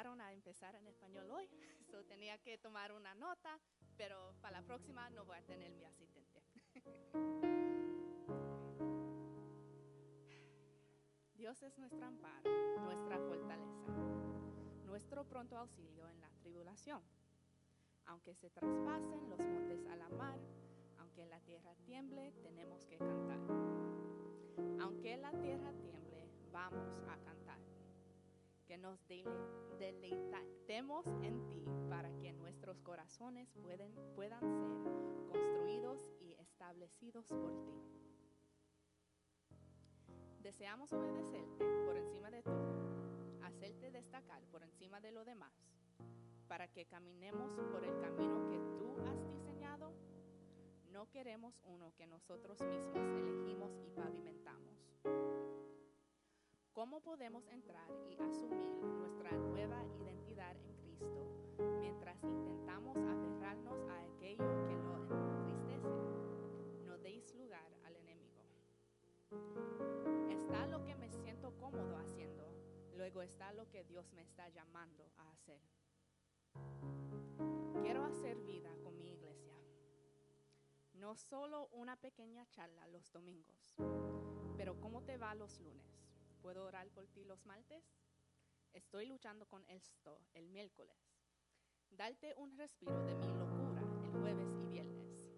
A empezar en español hoy, so tenía que tomar una nota, pero para la próxima no voy a tener mi asistente. Dios es nuestro amparo, nuestra fortaleza, nuestro pronto auxilio en la tribulación. Aunque se traspasen los montes a la mar, aunque la tierra tiemble, tenemos que cantar. Aunque la tierra tiemble, vamos a cantar. Que nos deleitemos en ti para que nuestros corazones pueden, puedan ser construidos y establecidos por ti. Deseamos obedecerte por encima de todo, hacerte destacar por encima de lo demás, para que caminemos por el camino que tú has diseñado. No queremos uno que nosotros mismos elegimos y pavimentamos. ¿Cómo podemos entrar y asumir nuestra nueva identidad en Cristo mientras intentamos aferrarnos a aquello que lo entristece? No deis lugar al enemigo. Está lo que me siento cómodo haciendo, luego está lo que Dios me está llamando a hacer. Quiero hacer vida con mi iglesia. No solo una pequeña charla los domingos, pero ¿cómo te va los lunes? ¿Puedo orar por ti los martes? Estoy luchando con esto el miércoles. Darte un respiro de mi locura el jueves y viernes.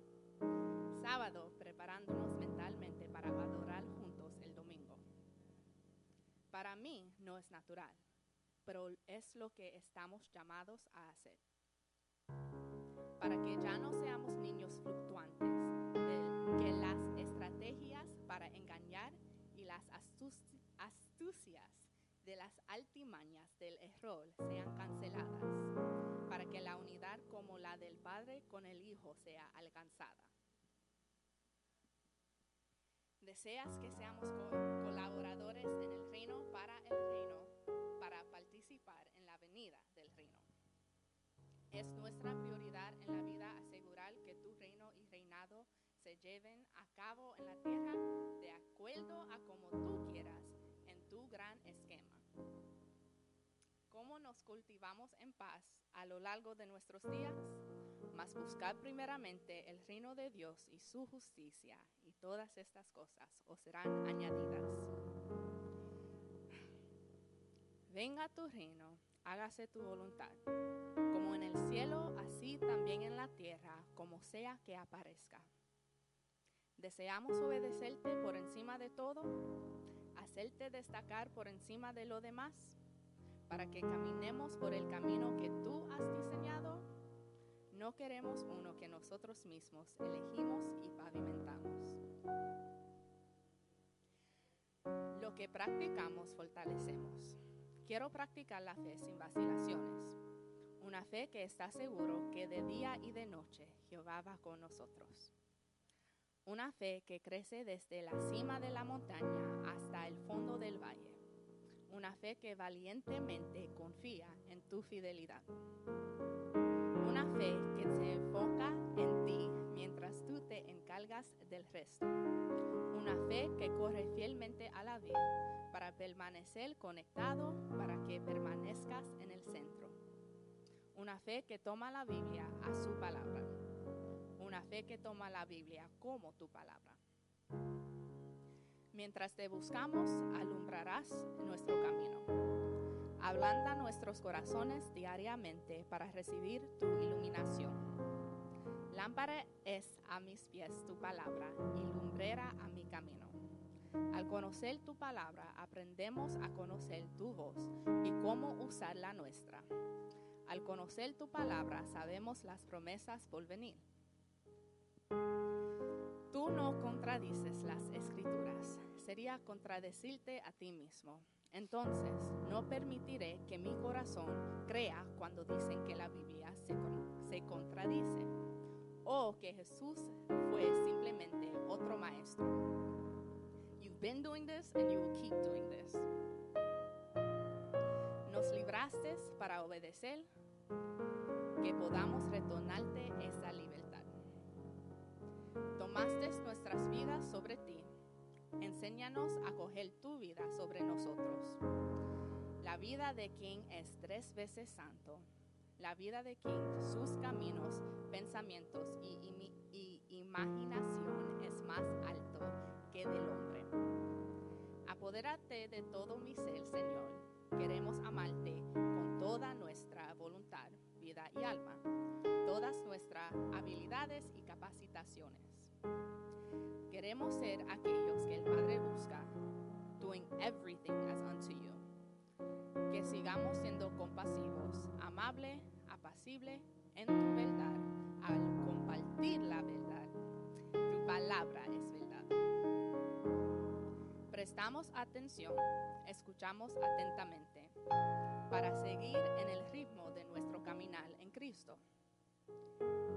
Sábado, preparándonos mentalmente para adorar juntos el domingo. Para mí no es natural, pero es lo que estamos llamados a hacer. Para que ya no seamos niños fluctuantes, de que las estrategias para engañar y las astucias astucias de las altimañas del error sean canceladas, para que la unidad como la del Padre con el Hijo sea alcanzada. Deseas que seamos colaboradores en el reino para el reino, para participar en la venida del reino. Es nuestra prioridad en la vida asegurar que tu reino y reinado se lleven a cabo en la tierra de acuerdo a como tú quieras cultivamos en paz a lo largo de nuestros días? Mas buscar primeramente el reino de Dios y su justicia, y todas estas cosas os serán añadidas. Venga tu reino, hágase tu voluntad, como en el cielo, así también en la tierra, como sea que aparezca. ¿Deseamos obedecerte por encima de todo? hacerte destacar por encima de lo demás, para que caminemos por el camino que tú has diseñado. No queremos uno que nosotros mismos elegimos y pavimentamos. Lo que practicamos fortalecemos. Quiero practicar la fe sin vacilaciones. Una fe que está seguro que de día y de noche Jehová va con nosotros una fe que crece desde la cima de la montaña hasta el fondo del valle. Una fe que valientemente confía en tu fidelidad. Una fe que se enfoca en ti mientras tú te encargas del resto. Una fe que corre fielmente a la vida para permanecer conectado, para que permanezcas en el centro. Una fe que toma la Biblia a su palabra una fe que toma la Biblia como tu palabra. Mientras te buscamos, alumbrarás nuestro camino. Ablanda nuestros corazones diariamente para recibir tu iluminación. Lámpara es a mis pies tu palabra y lumbrera a mi camino. Al conocer tu palabra, aprendemos a conocer tu voz y cómo usar la nuestra. Al conocer tu palabra, sabemos las promesas por venir Tú no contradices las escrituras, sería contradecirte a ti mismo. Entonces, no permitiré que mi corazón crea cuando dicen que la Biblia se, se contradice o que Jesús fue simplemente otro maestro. You've been doing this and you will keep doing this. Nos libraste para obedecer, que podamos retornarte esa libertad tomaste nuestras vidas sobre ti, Enséñanos a coger tu vida sobre nosotros. La vida de quien es tres veces santo. La vida de quien sus caminos, pensamientos y, imaginación es más alto que del hombre. Apodérate de todo mi ser, Señor. Queremos amarte con toda nuestra voluntad, vida y alma, todas nuestras habilidades y capacitaciones. Queremos ser aquellos que el Padre busca, doing everything as unto you. Que sigamos siendo compasivos, amable, apacible en tu verdad, al compartir la verdad. Tu palabra es verdad. Prestamos atención, escuchamos atentamente para seguir en el ritmo de nuestro caminar en Cristo.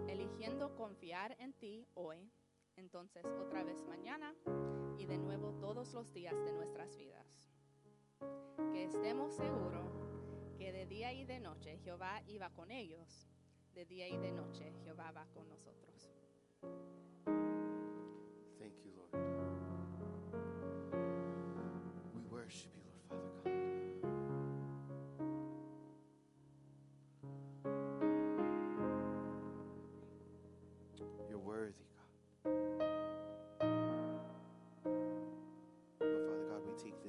Eligiendo confiar en ti hoy entonces otra vez mañana y de nuevo todos los días de nuestras vidas. Que estemos seguros que de día y de noche Jehová iba con ellos, de día y de noche Jehová va con nosotros.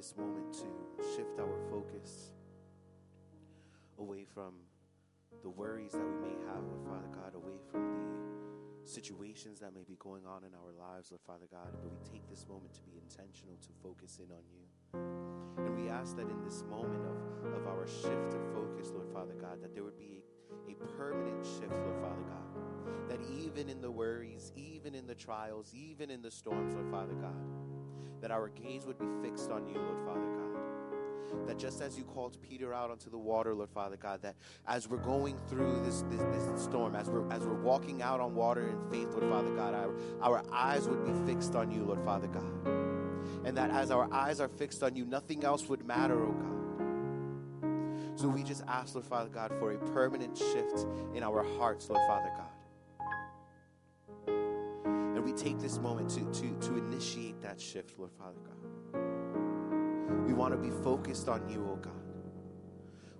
This moment to shift our focus away from the worries that we may have, Lord Father God, away from the situations that may be going on in our lives, Lord Father God, but we take this moment to be intentional to focus in on you. And we ask that in this moment of, of our shift of focus, Lord Father God, that there would be a, a permanent shift, Lord Father God. That even in the worries, even in the trials, even in the storms, Lord Father God, that our gaze would be fixed on you, Lord Father God that just as you called Peter out onto the water, Lord Father God, that as we're going through this, this, this storm, as we're, as we're walking out on water in faith, Lord Father God, our, our eyes would be fixed on you, Lord Father God. And that as our eyes are fixed on you, nothing else would matter, oh God. So we just ask, Lord Father God, for a permanent shift in our hearts, Lord Father God. We take this moment to, to, to initiate that shift, Lord Father God. We want to be focused on you, oh God.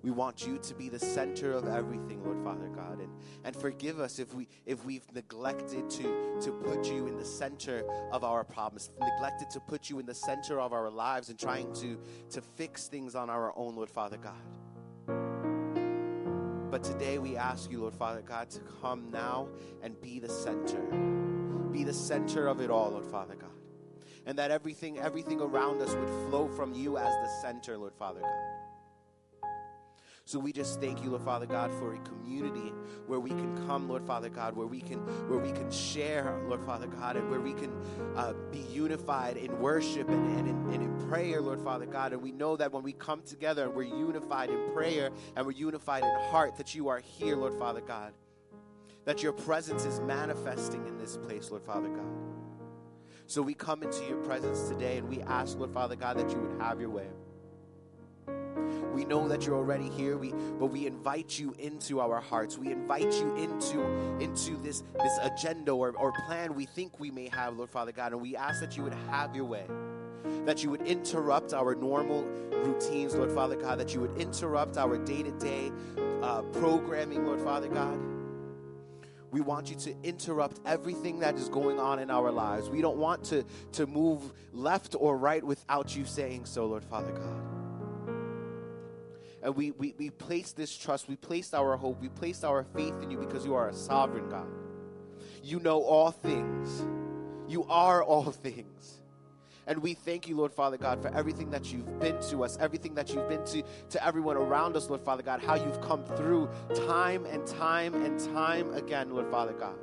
We want you to be the center of everything, Lord Father God. And, and forgive us if we if we've neglected to, to put you in the center of our problems, neglected to put you in the center of our lives and trying to, to fix things on our own, Lord Father God. But today we ask you, Lord Father God, to come now and be the center. Be the center of it all, Lord Father God. And that everything everything around us would flow from you as the center lord father god. So we just thank you lord father god for a community where we can come lord father god where we can where we can share lord father god and where we can uh, be unified in worship and, and, in, and in prayer lord father god. And we know that when we come together and we're unified in prayer and we're unified in heart that you are here lord father god that your presence is manifesting in this place lord father god so we come into your presence today and we ask, Lord Father God, that you would have your way. We know that you're already here, we, but we invite you into our hearts. We invite you into, into this, this agenda or, or plan we think we may have, Lord Father God, and we ask that you would have your way. That you would interrupt our normal routines, Lord Father God, that you would interrupt our day to day programming, Lord Father God. We want you to interrupt everything that is going on in our lives. We don't want to, to move left or right without you saying so, Lord Father God. And we, we, we place this trust, we placed our hope, we placed our faith in you because you are a sovereign God. You know all things, you are all things. And we thank you, Lord Father God, for everything that you've been to us, everything that you've been to, to everyone around us, Lord Father God, how you've come through time and time and time again, Lord Father God.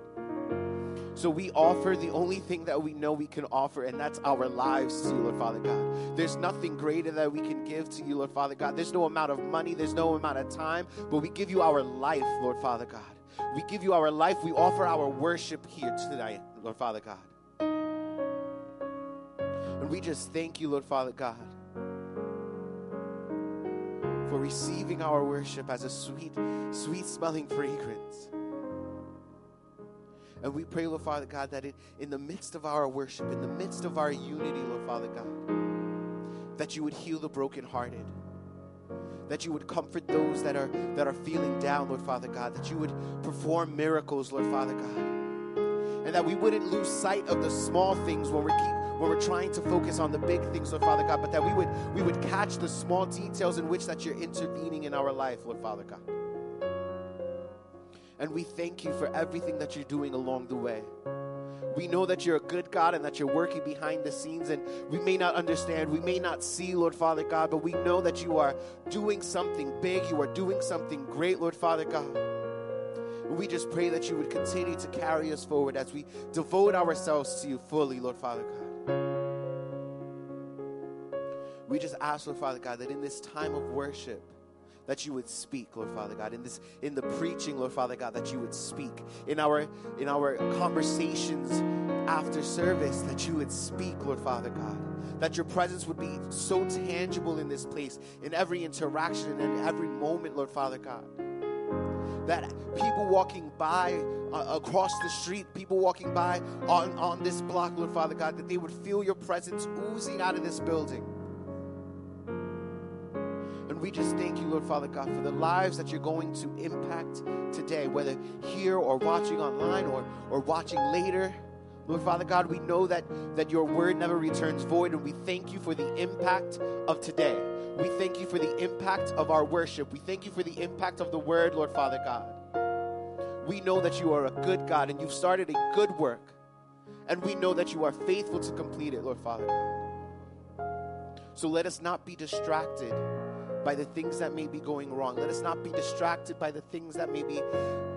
So we offer the only thing that we know we can offer, and that's our lives to you, Lord Father God. There's nothing greater that we can give to you, Lord Father God. There's no amount of money, there's no amount of time, but we give you our life, Lord Father God. We give you our life. We offer our worship here tonight, Lord Father God. And we just thank you, Lord Father God, for receiving our worship as a sweet, sweet smelling fragrance. And we pray, Lord Father God, that in, in the midst of our worship, in the midst of our unity, Lord Father God, that you would heal the brokenhearted, that you would comfort those that are that are feeling down, Lord Father God, that you would perform miracles, Lord Father God. And that we wouldn't lose sight of the small things when we keep when we're trying to focus on the big things, Lord Father God, but that we would we would catch the small details in which that you're intervening in our life, Lord Father God. And we thank you for everything that you're doing along the way. We know that you're a good God and that you're working behind the scenes, and we may not understand, we may not see, Lord Father God, but we know that you are doing something big, you are doing something great, Lord Father God. We just pray that you would continue to carry us forward as we devote ourselves to you fully, Lord Father God. We just ask, Lord Father God, that in this time of worship, that you would speak, Lord Father God. In this in the preaching, Lord Father God, that you would speak. In our in our conversations after service, that you would speak, Lord Father God. That your presence would be so tangible in this place, in every interaction and in every moment, Lord Father God. That people walking by uh, across the street, people walking by on, on this block, Lord Father God, that they would feel your presence oozing out of this building we just thank you, Lord Father God, for the lives that you're going to impact today, whether here or watching online or, or watching later. Lord Father God, we know that, that your word never returns void, and we thank you for the impact of today. We thank you for the impact of our worship. We thank you for the impact of the word, Lord Father God. We know that you are a good God and you've started a good work. And we know that you are faithful to complete it, Lord Father God. So let us not be distracted by the things that may be going wrong. Let us not be distracted by the things that maybe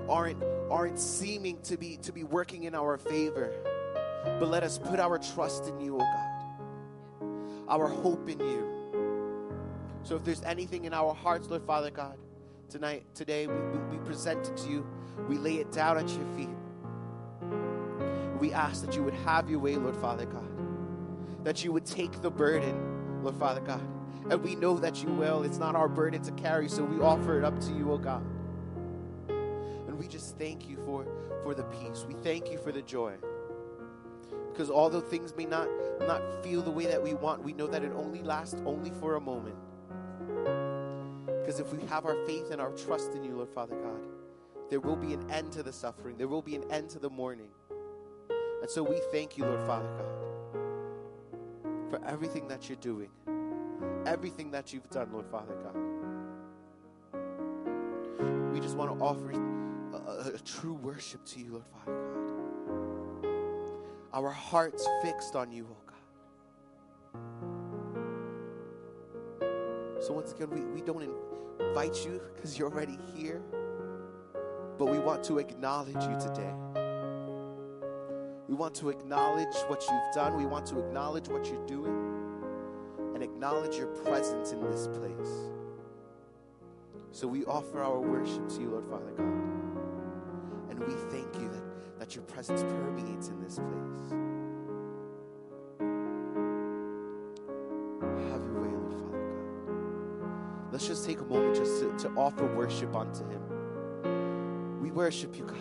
aren't aren't seeming to be to be working in our favor. But let us put our trust in you, oh God. Our hope in you. So if there's anything in our hearts, Lord Father God, tonight, today, we, we, we present it to you. We lay it down at your feet. We ask that you would have your way, Lord Father God. That you would take the burden, Lord Father God and we know that you will. It's not our burden to carry, so we offer it up to you, oh God. And we just thank you for, for the peace. We thank you for the joy. Because although things may not, not feel the way that we want, we know that it only lasts only for a moment. Because if we have our faith and our trust in you, Lord Father God, there will be an end to the suffering. There will be an end to the mourning. And so we thank you, Lord Father God, for everything that you're doing everything that you've done, Lord Father God. We just want to offer a, a, a true worship to you, Lord Father God. Our hearts fixed on you, oh God. So once again, we, we don't invite you because you're already here, but we want to acknowledge you today. We want to acknowledge what you've done. We want to acknowledge what you're doing and acknowledge your presence in this place. So we offer our worship to you, Lord Father God. And we thank you that, that your presence permeates in this place. Let's just take a moment just to, to offer worship unto him. We worship you, God.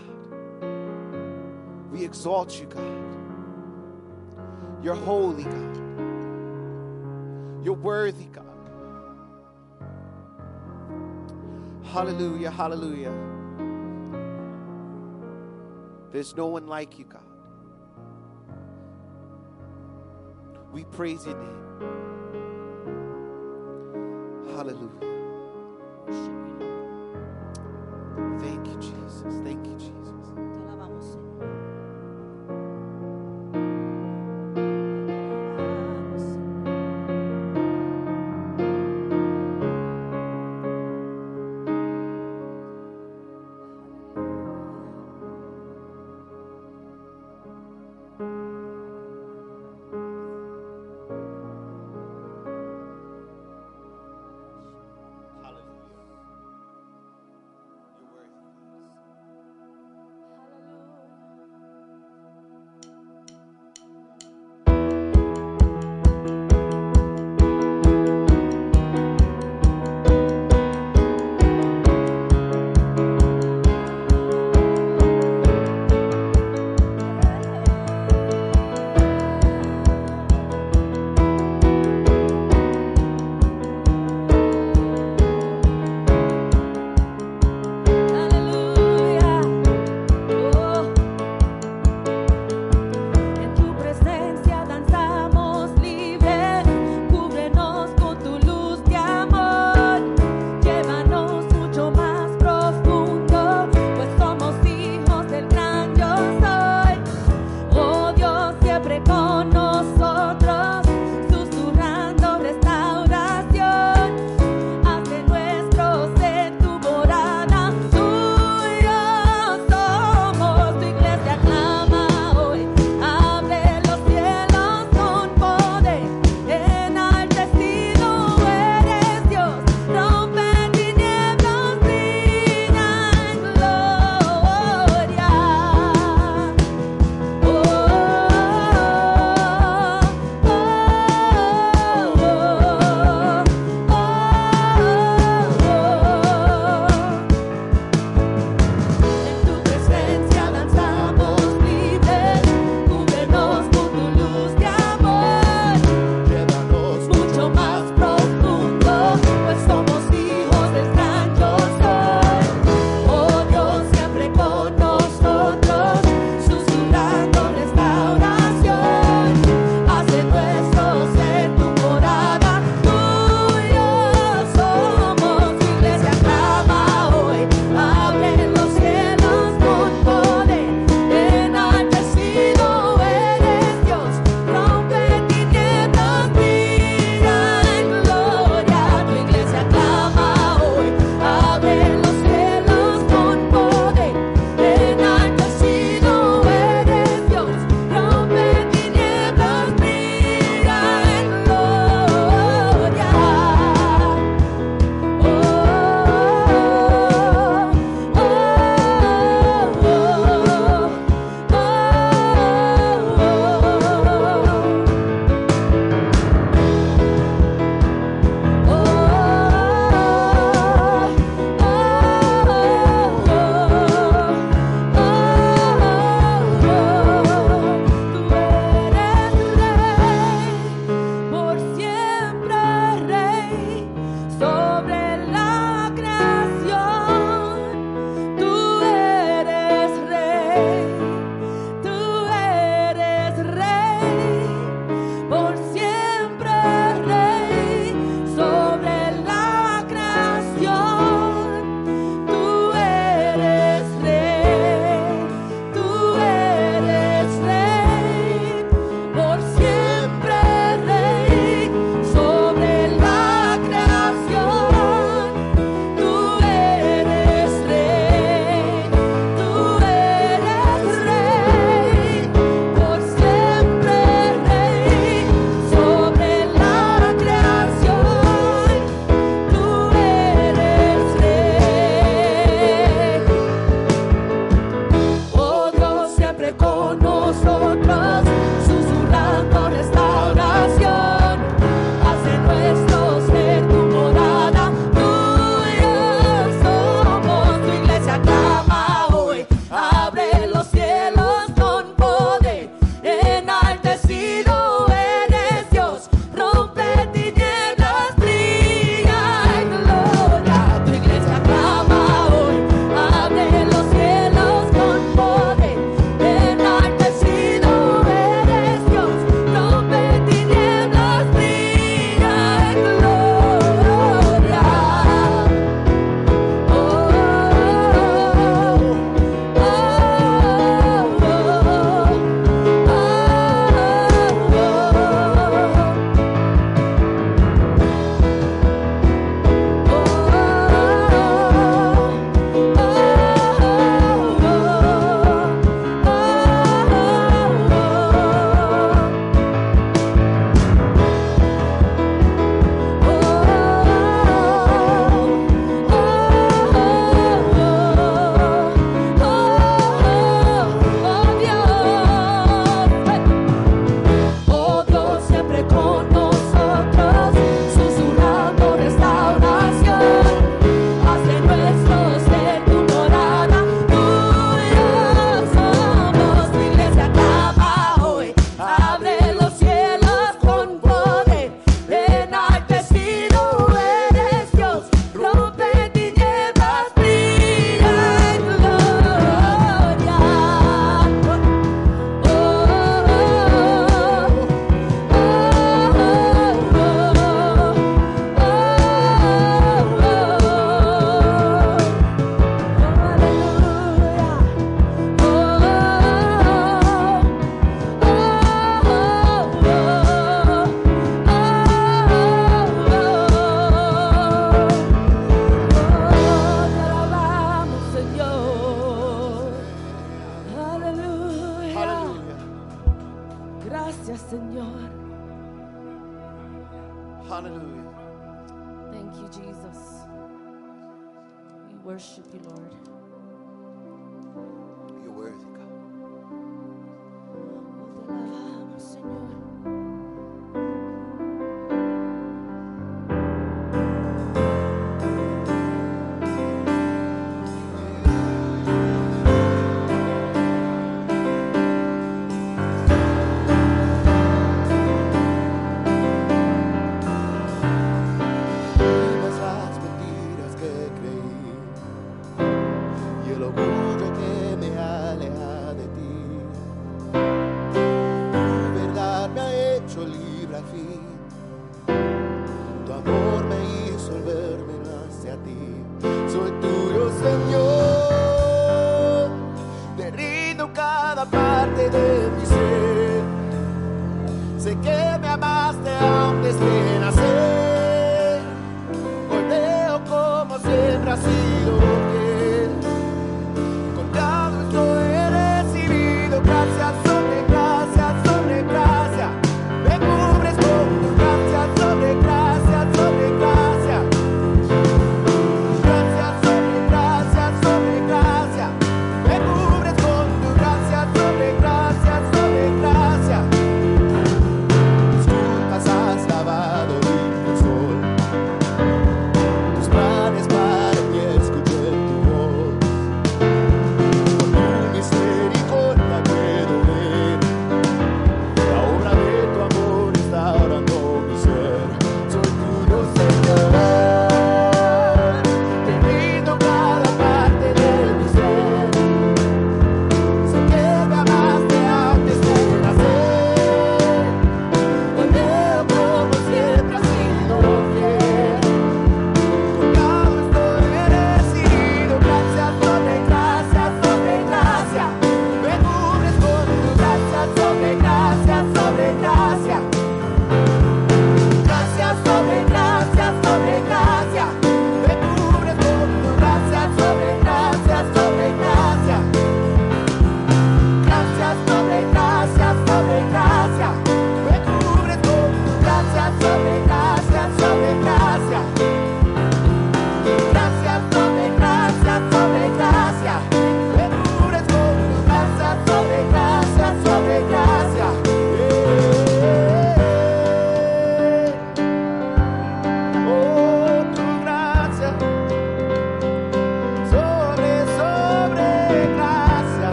We exalt you, God. You're holy, God. You're worthy, God. Hallelujah, hallelujah. There's no one like you, God. We praise your name. Hallelujah.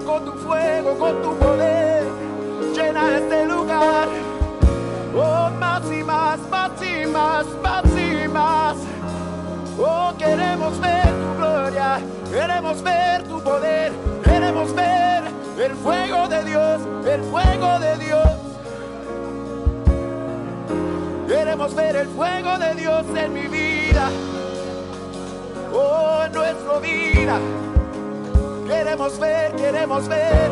Con tu fuego, con tu poder. Llena este lugar. Oh, más y más, más y más, más y más. Oh, queremos ver tu gloria, queremos ver tu poder, queremos ver el fuego de Dios, el fuego de Dios. Queremos ver el fuego de Dios en mi vida, oh, en nuestra vida. Queremos ver, queremos ver.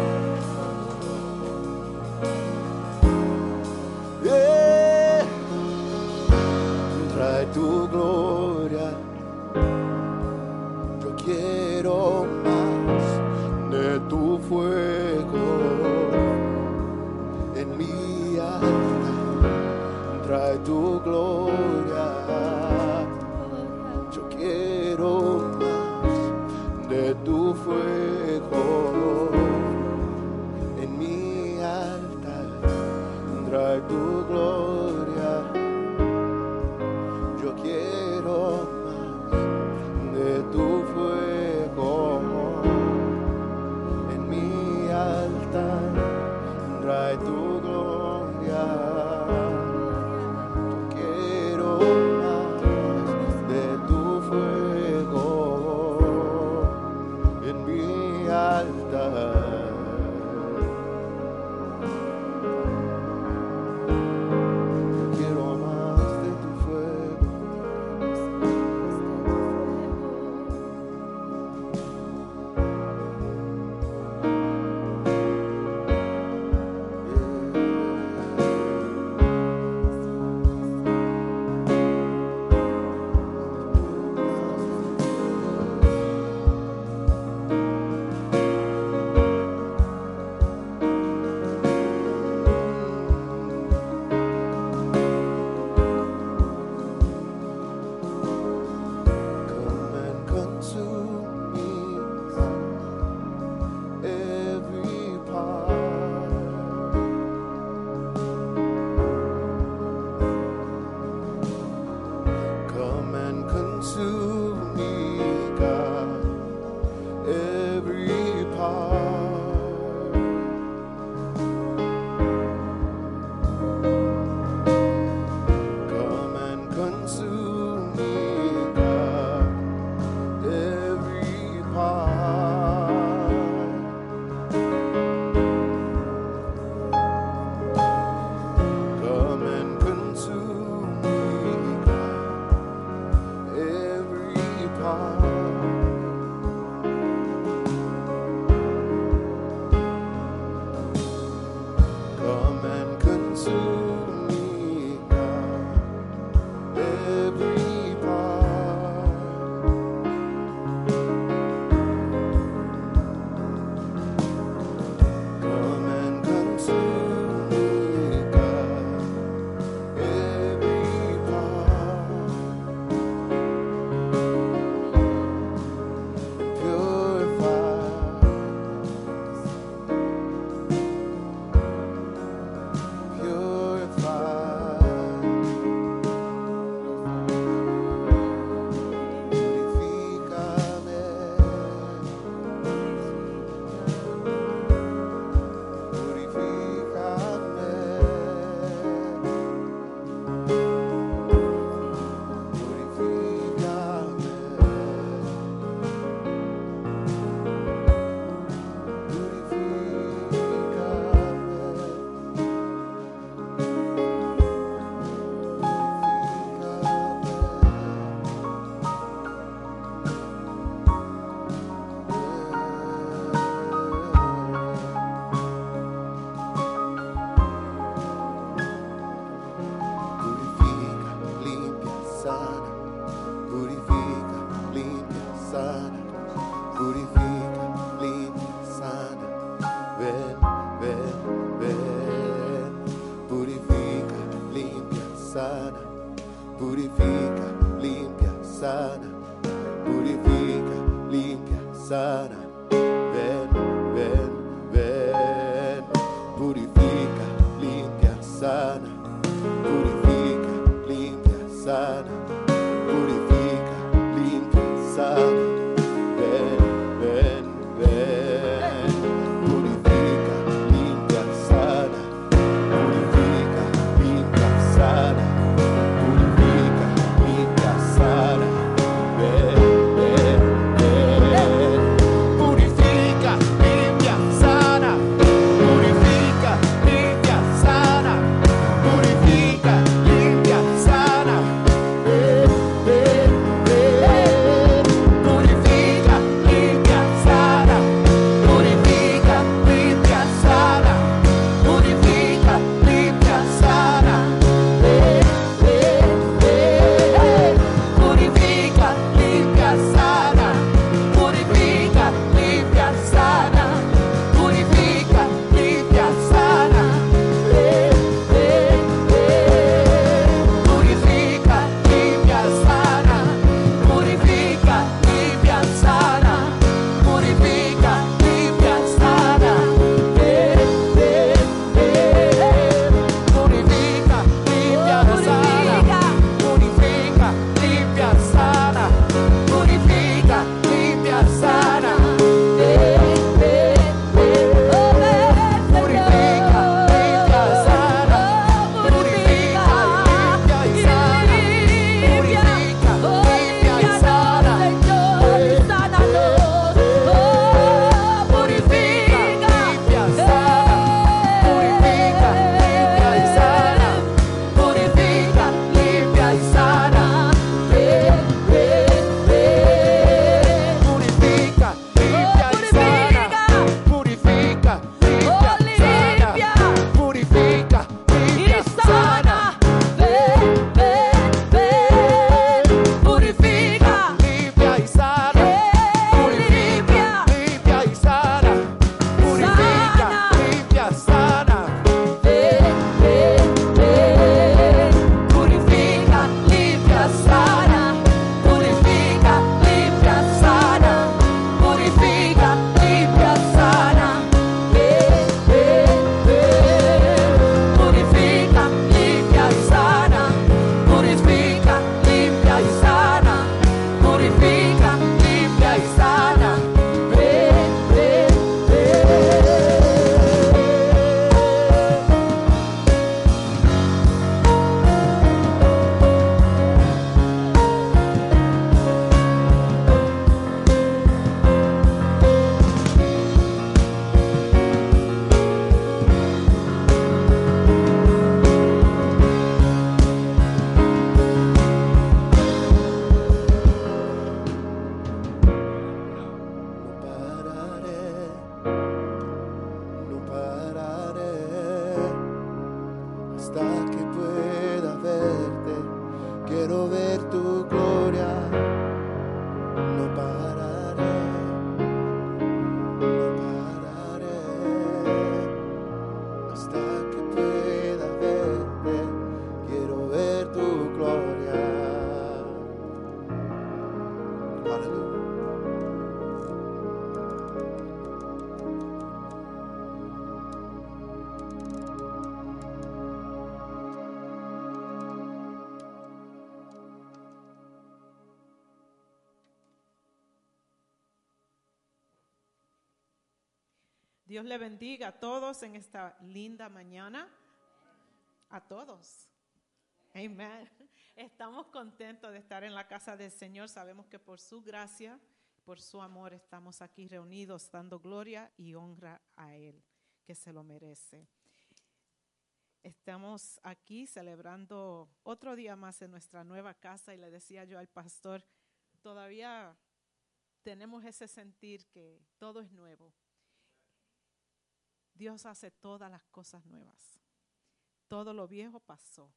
Linda mañana. A todos. Amén. Estamos contentos de estar en la casa del Señor. Sabemos que por su gracia, por su amor, estamos aquí reunidos dando gloria y honra a Él, que se lo merece. Estamos aquí celebrando otro día más en nuestra nueva casa y le decía yo al pastor, todavía tenemos ese sentir que todo es nuevo. Dios hace todas las cosas nuevas. Todo lo viejo pasó.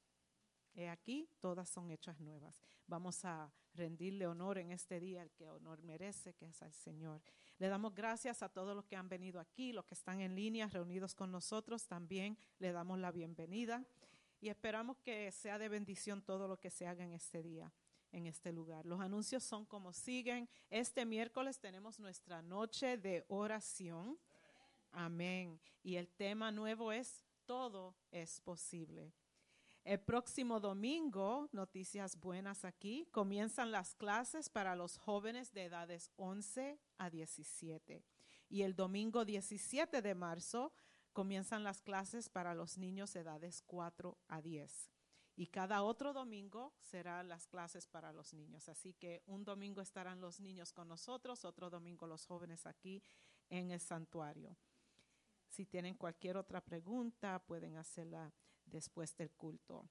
He aquí, todas son hechas nuevas. Vamos a rendirle honor en este día, el que honor merece, que es al Señor. Le damos gracias a todos los que han venido aquí, los que están en línea, reunidos con nosotros. También le damos la bienvenida y esperamos que sea de bendición todo lo que se haga en este día, en este lugar. Los anuncios son como siguen. Este miércoles tenemos nuestra noche de oración. Amén. Y el tema nuevo es, todo es posible. El próximo domingo, noticias buenas aquí, comienzan las clases para los jóvenes de edades 11 a 17. Y el domingo 17 de marzo comienzan las clases para los niños de edades 4 a 10. Y cada otro domingo serán las clases para los niños. Así que un domingo estarán los niños con nosotros, otro domingo los jóvenes aquí en el santuario. Si tienen cualquier otra pregunta, pueden hacerla después del culto.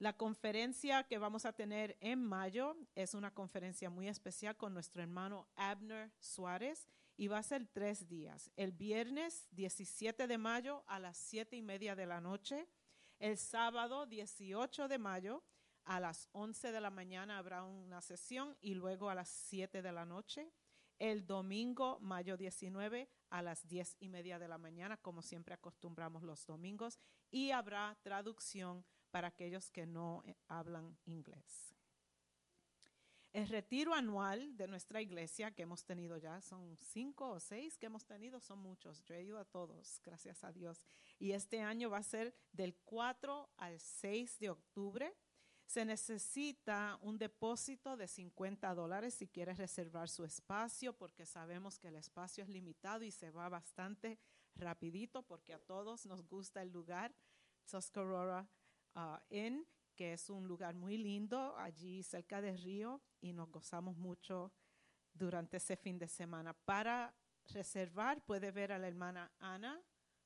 La conferencia que vamos a tener en mayo es una conferencia muy especial con nuestro hermano Abner Suárez y va a ser tres días. El viernes 17 de mayo a las siete y media de la noche. El sábado 18 de mayo a las 11 de la mañana habrá una sesión y luego a las 7 de la noche. El domingo, mayo 19, a las 10 y media de la mañana, como siempre acostumbramos los domingos, y habrá traducción para aquellos que no eh, hablan inglés. El retiro anual de nuestra iglesia que hemos tenido ya, son cinco o seis que hemos tenido, son muchos. Yo he ido a todos, gracias a Dios. Y este año va a ser del 4 al 6 de octubre se necesita un depósito de 50 dólares si quieres reservar su espacio, porque sabemos que el espacio es limitado y se va bastante rapidito, porque a todos nos gusta el lugar, Tuscarora uh, Inn, que es un lugar muy lindo allí cerca del río y nos gozamos mucho durante ese fin de semana. Para reservar puede ver a la hermana Ana,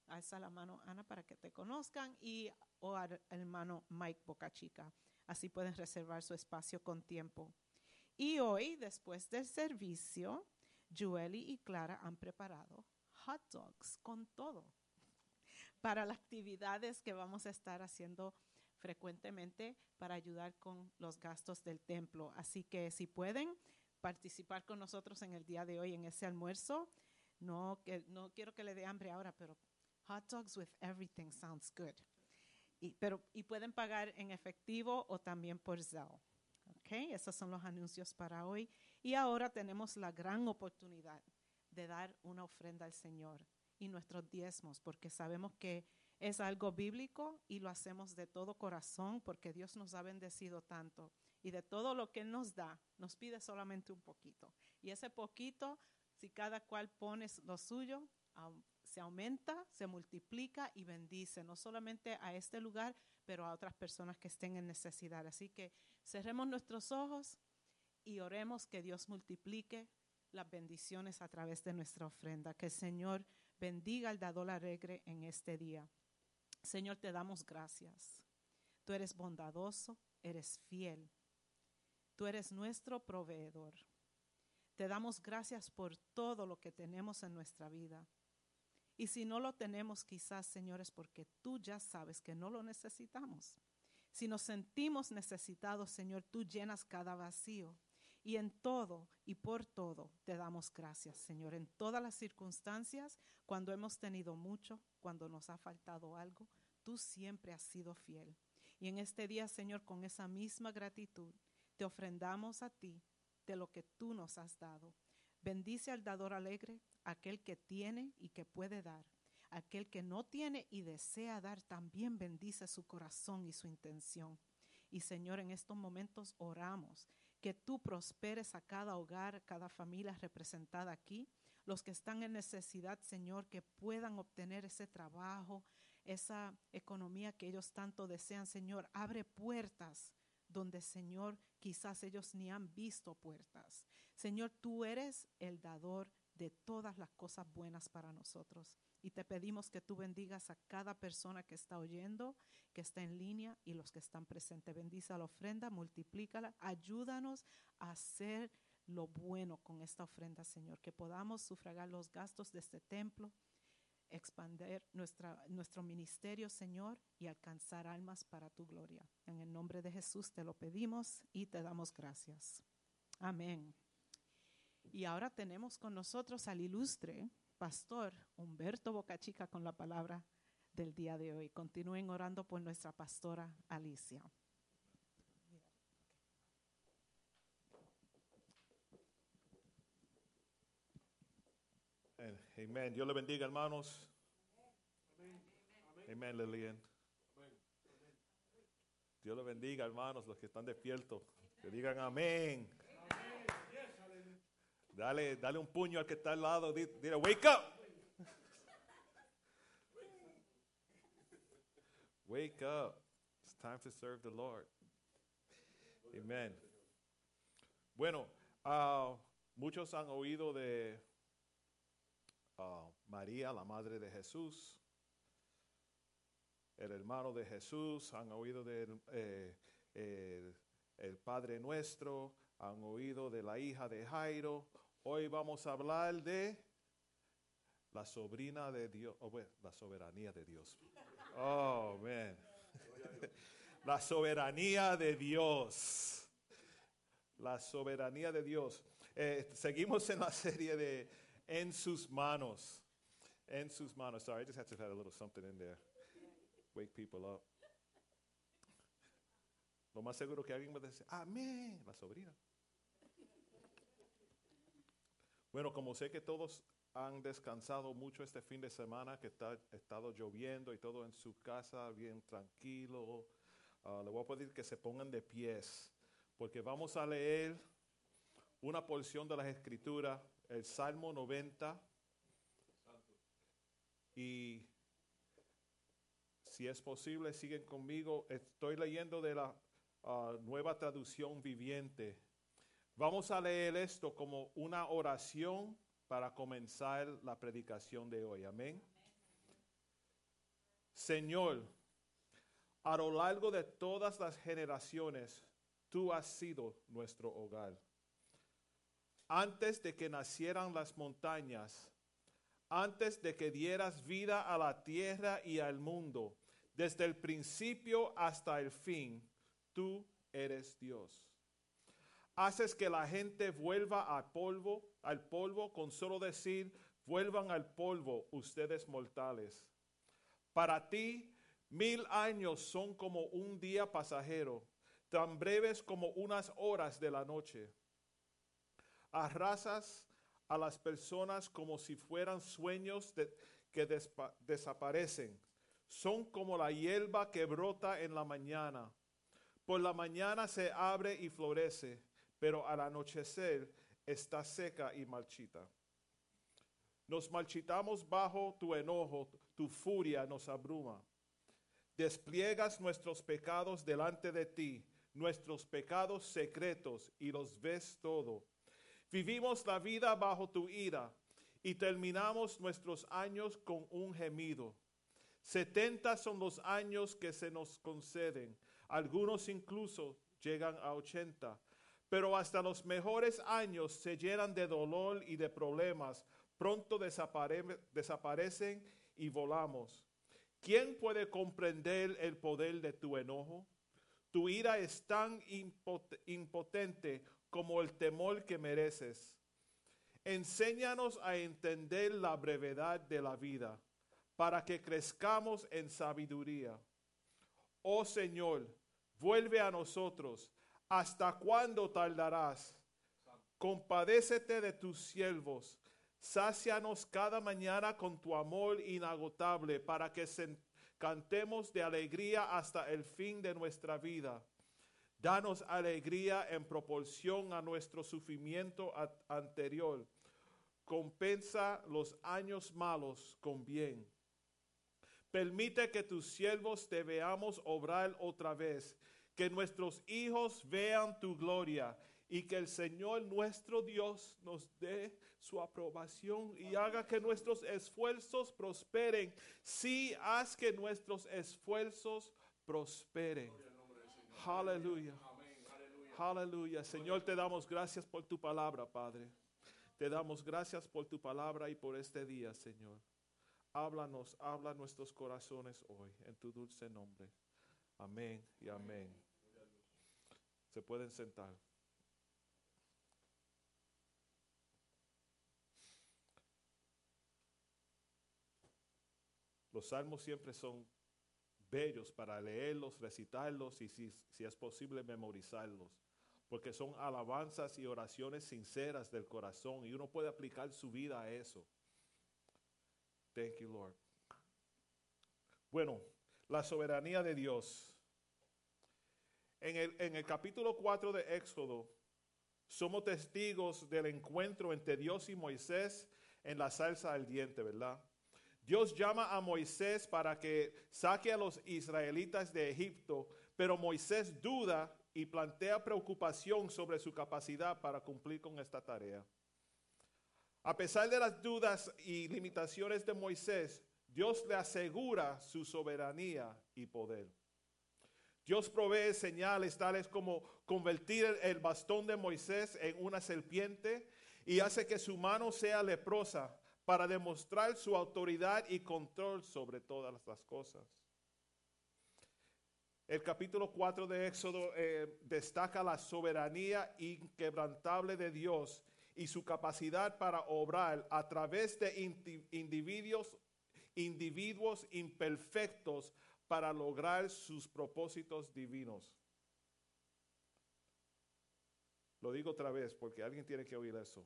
alza la mano Ana para que te conozcan, y o al hermano Mike Bocachica. Así pueden reservar su espacio con tiempo. Y hoy, después del servicio, Jueli y Clara han preparado hot dogs con todo para las actividades que vamos a estar haciendo frecuentemente para ayudar con los gastos del templo. Así que si pueden participar con nosotros en el día de hoy en ese almuerzo, no, que, no quiero que le dé hambre ahora, pero hot dogs with everything sounds good. Y, pero, y pueden pagar en efectivo o también por Zelle. Okay, esos son los anuncios para hoy. Y ahora tenemos la gran oportunidad de dar una ofrenda al Señor y nuestros diezmos, porque sabemos que es algo bíblico y lo hacemos de todo corazón, porque Dios nos ha bendecido tanto. Y de todo lo que Él nos da, nos pide solamente un poquito. Y ese poquito, si cada cual pone lo suyo, se aumenta, se multiplica y bendice, no solamente a este lugar, pero a otras personas que estén en necesidad. Así que cerremos nuestros ojos y oremos que Dios multiplique las bendiciones a través de nuestra ofrenda. Que el Señor bendiga al dador alegre en este día. Señor, te damos gracias. Tú eres bondadoso, eres fiel. Tú eres nuestro proveedor. Te damos gracias por todo lo que tenemos en nuestra vida. Y si no lo tenemos, quizás, Señor, es porque tú ya sabes que no lo necesitamos. Si nos sentimos necesitados, Señor, tú llenas cada vacío. Y en todo y por todo te damos gracias, Señor. En todas las circunstancias, cuando hemos tenido mucho, cuando nos ha faltado algo, tú siempre has sido fiel. Y en este día, Señor, con esa misma gratitud, te ofrendamos a ti de lo que tú nos has dado. Bendice al dador alegre, aquel que tiene y que puede dar. Aquel que no tiene y desea dar, también bendice su corazón y su intención. Y Señor, en estos momentos oramos que tú prosperes a cada hogar, cada familia representada aquí. los que están en necesidad, Señor, que puedan obtener ese trabajo, esa economía que ellos tanto desean, Señor. Abre puertas donde, Señor, quizás ellos ni han visto puertas. Señor, tú eres el dador de todas las cosas buenas para nosotros. Y te pedimos que tú bendigas a cada persona que está oyendo, que está en línea y los que están presentes. Bendice la ofrenda, multiplícala, ayúdanos a hacer lo bueno con esta ofrenda, Señor, que podamos sufragar los gastos de este templo, expandir nuestra, nuestro ministerio, Señor, y alcanzar almas para tu gloria. En el nombre de Jesús te lo pedimos y te damos gracias. Amén. Y ahora tenemos con nosotros al ilustre pastor Humberto Bocachica con la palabra del día de hoy. Continúen orando por nuestra pastora Alicia. Amén. Dios le bendiga, hermanos. Amén, Lilian. Dios le bendiga, hermanos, los que están despiertos. Que digan amén. Dale, dale un puño al que está al lado. Dile, wake up. Wake up. It's time to serve the Lord. Amen. Bueno, uh, muchos han oído de uh, María, la madre de Jesús, el hermano de Jesús, han oído del eh, el, el Padre Nuestro, han oído de la hija de Jairo. Hoy vamos a hablar de la sobrina de Dios, oh, bueno, la soberanía de Dios. Oh, man. La soberanía de Dios. La soberanía de Dios. Eh, seguimos en la serie de En sus manos. En sus manos. Sorry, I just had to add a little something in there. Wake people up. Lo más seguro que alguien va a decir, amén, la sobrina. Bueno, como sé que todos han descansado mucho este fin de semana, que está, estado lloviendo y todo en su casa bien tranquilo, ah, le voy a pedir que se pongan de pies, porque vamos a leer una porción de las escrituras, el Salmo 90, y si es posible, siguen conmigo. Estoy leyendo de la ah, nueva traducción viviente. Vamos a leer esto como una oración para comenzar la predicación de hoy. Amén. Señor, a lo largo de todas las generaciones, tú has sido nuestro hogar. Antes de que nacieran las montañas, antes de que dieras vida a la tierra y al mundo, desde el principio hasta el fin, tú eres Dios. Haces que la gente vuelva al polvo, al polvo con solo decir, vuelvan al polvo ustedes mortales. Para ti, mil años son como un día pasajero, tan breves como unas horas de la noche. Arrasas a las personas como si fueran sueños que desaparecen. Son como la hierba que brota en la mañana. Por la mañana se abre y florece pero al anochecer está seca y marchita. Nos marchitamos bajo tu enojo, tu furia nos abruma. Despliegas nuestros pecados delante de ti, nuestros pecados secretos, y los ves todo. Vivimos la vida bajo tu ira y terminamos nuestros años con un gemido. Setenta son los años que se nos conceden, algunos incluso llegan a ochenta pero hasta los mejores años se llenan de dolor y de problemas. Pronto desaparecen y volamos. ¿Quién puede comprender el poder de tu enojo? Tu ira es tan impotente como el temor que mereces. Enséñanos a entender la brevedad de la vida, para que crezcamos en sabiduría. Oh Señor, vuelve a nosotros ¿Hasta cuándo tardarás? Compadécete de tus siervos. Sácianos cada mañana con tu amor inagotable para que cantemos de alegría hasta el fin de nuestra vida. Danos alegría en proporción a nuestro sufrimiento anterior. compensa los años malos con bien. Permite que tus siervos te veamos obrar otra vez, que nuestros hijos vean tu gloria y que el Señor nuestro Dios nos dé su aprobación y haga que nuestros esfuerzos prosperen. Sí, haz que nuestros esfuerzos prosperen. Aleluya. Aleluya. Señor, te damos gracias por tu palabra, Padre. Te damos gracias por tu palabra y por este día, Señor. Háblanos, habla nuestros corazones hoy, en tu dulce nombre. Amén y amén. Se pueden sentar. Los salmos siempre son bellos para leerlos, recitarlos y si, es posible memorizarlos, porque son alabanzas y oraciones sinceras del corazón y uno puede aplicar su vida a eso. Thank you, Lord. Bueno, la soberanía de Dios. En el, capítulo 4 de Éxodo, somos testigos del encuentro entre Dios y Moisés en la salsa del diente, ¿verdad? Dios llama a Moisés para que saque a los israelitas de Egipto, pero Moisés duda y plantea preocupación sobre su capacidad para cumplir con esta tarea. A pesar de las dudas y limitaciones de Moisés, Dios le asegura su soberanía y poder. Dios provee señales tales como convertir el bastón de Moisés en una serpiente y hace que su mano sea leprosa para demostrar su autoridad y control sobre todas las cosas. El capítulo 4 de Éxodo eh, destaca la soberanía inquebrantable de Dios y su capacidad para obrar a través de individuos, individuos imperfectos para lograr sus propósitos divinos. Lo digo otra vez porque alguien tiene que oír eso.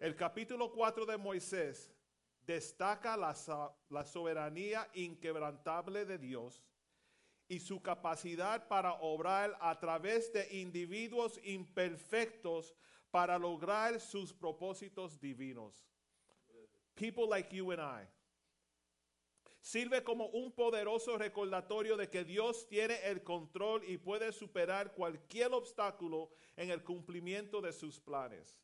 El capítulo 4 de Moisés destaca la, la, soberanía inquebrantable de Dios y su capacidad para obrar a través de individuos imperfectos para lograr sus propósitos divinos. People like you and I. Sirve como un poderoso recordatorio de que Dios tiene el control y puede superar cualquier obstáculo en el cumplimiento de sus planes.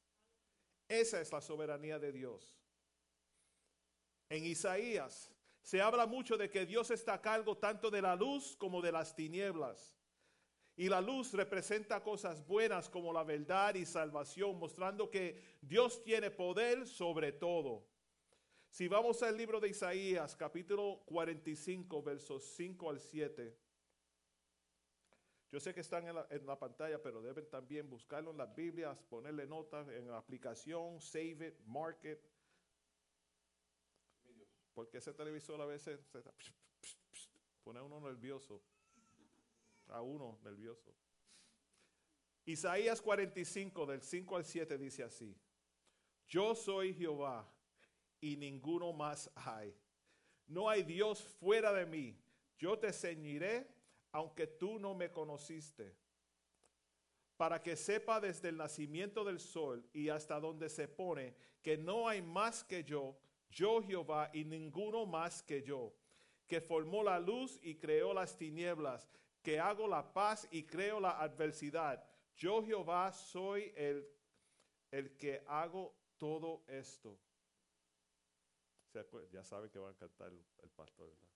Esa es la soberanía de Dios. En Isaías se habla mucho de que Dios está a cargo tanto de la luz como de las tinieblas. Y la luz representa cosas buenas como la verdad y salvación, mostrando que Dios tiene poder sobre todo. Si vamos al libro de Isaías, capítulo 45, versos 5 al 7. Yo sé que están en la, pantalla, pero deben también buscarlo en las Biblias, ponerle notas en la aplicación, save it, mark it. Porque ese televisor a veces se, pone a uno nervioso. A uno nervioso. Isaías 45, del 5 al 7, dice así. Yo soy Jehová y ninguno más hay. No hay Dios fuera de mí. Yo te ceñiré aunque tú no me conociste, para que sepa desde el nacimiento del sol y hasta donde se pone que no hay más que yo, yo Jehová y ninguno más que yo, que formó la luz y creó las tinieblas, que hago la paz y creo la adversidad. Yo Jehová soy el, el que hago todo esto. Ya sabe que va a cantar el pastor, ¿verdad?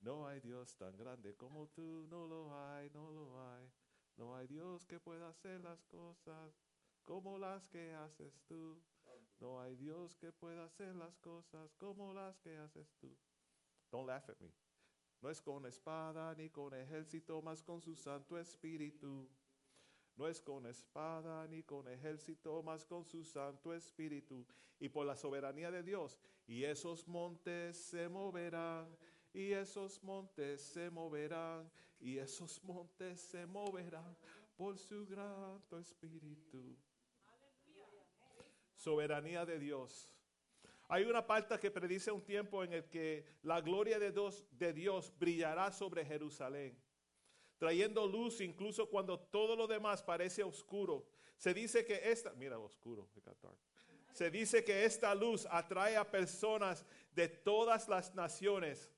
No hay Dios tan grande como tú, no lo hay, no lo hay. No hay Dios que pueda hacer las cosas como las que haces tú. No hay Dios que pueda hacer las cosas como las que haces tú. Don't laugh at me. No es con espada ni con ejército, mas con su Santo Espíritu. No es con espada ni con ejército, mas con su Santo Espíritu. Y por la soberanía de Dios. Y esos montes se moverán y esos montes se moverán, y esos montes se moverán por su gran espíritu. Soberanía de Dios. Hay una parte que predice un tiempo en el que la gloria de Dios, de Dios brillará sobre Jerusalén, trayendo luz incluso cuando todo lo demás parece oscuro. Se dice que esta, mira oscuro, Se dice que esta luz atrae a personas de todas las naciones.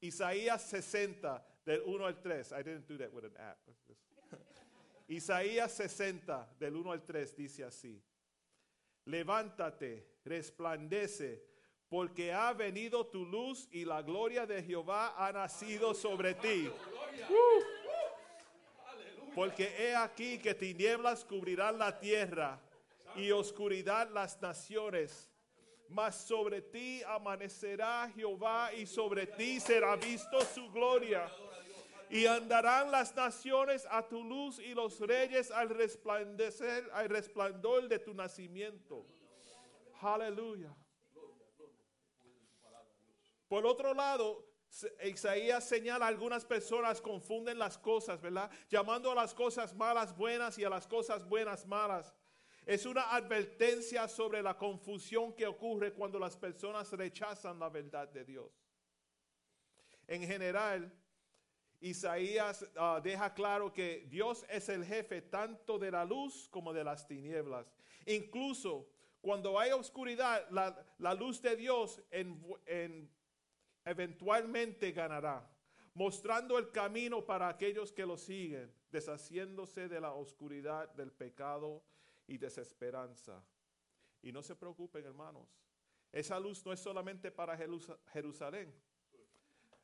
Isaías 60, del 1 al 3. I didn't do that with an app. Isaías 60, del 1 al 3, dice así. Levántate, resplandece, porque ha venido tu luz y la gloria de Jehová ha nacido sobre ti. Uh. Porque he aquí que tinieblas cubrirán la tierra y oscuridad las naciones. Mas sobre ti amanecerá Jehová y sobre ti será visto su gloria. Y andarán las naciones a tu luz y los reyes al resplandecer, al resplandor de tu nacimiento. Aleluya. Por otro lado, Isaías señala algunas personas confunden las cosas, ¿verdad? Llamando a las cosas malas buenas y a las cosas buenas malas. Es una advertencia sobre la confusión que ocurre cuando las personas rechazan la verdad de Dios. En general, Isaías ah, deja claro que Dios es el jefe tanto de la luz como de las tinieblas. Incluso cuando hay oscuridad, la, luz de Dios en, eventualmente ganará, mostrando el camino para aquellos que lo siguen, deshaciéndose de la oscuridad del pecado y desesperanza. Y no se preocupen, hermanos. Esa luz no es solamente para Jerusalén.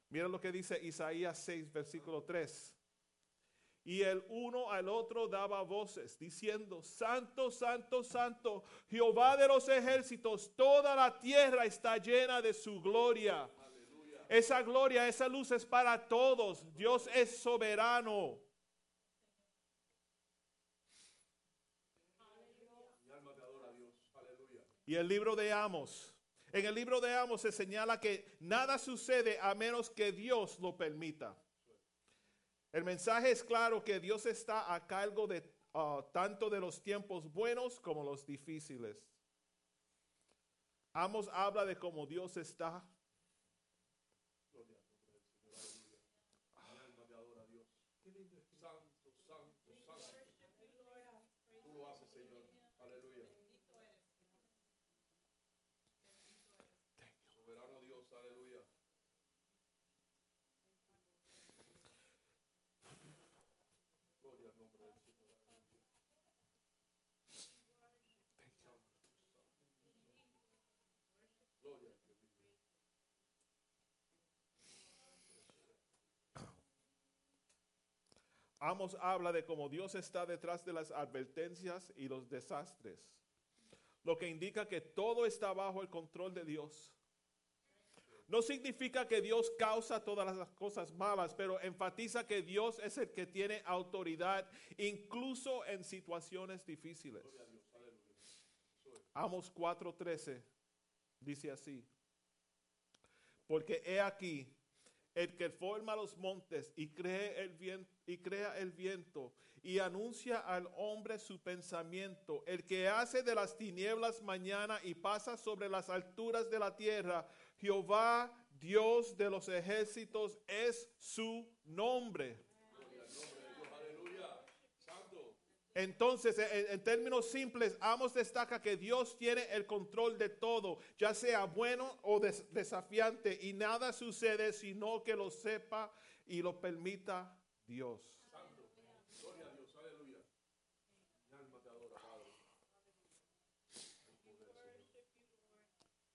Miren lo que dice Isaías 6, versículo 3. Y el uno al otro daba voces, diciendo, Santo, Santo, Santo, Jehová de los ejércitos, toda la tierra está llena de su gloria. Esa gloria, esa luz es para todos. Dios es soberano. Y el libro de Amos. En el libro de Amos se señala que nada sucede a menos que Dios lo permita. El mensaje es claro que Dios está a cargo de ah, tanto de los tiempos buenos como los difíciles. Amos habla de cómo Dios está Amos habla de cómo Dios está detrás de las advertencias y los desastres, lo que indica que todo está bajo el control de Dios. No significa que Dios causa todas las cosas malas, pero enfatiza que Dios es el que tiene autoridad incluso en situaciones difíciles. Amos 4:13 dice así, porque he aquí, el que forma los montes y, cree el y crea el viento y anuncia al hombre su pensamiento, el que hace de las tinieblas mañana y pasa sobre las alturas de la tierra, Jehová, Dios de los ejércitos, es su nombre. Entonces, en, términos simples, Amos destaca que Dios tiene el control de todo, ya sea bueno o desafiante, y nada sucede sino que lo sepa y lo permita Dios.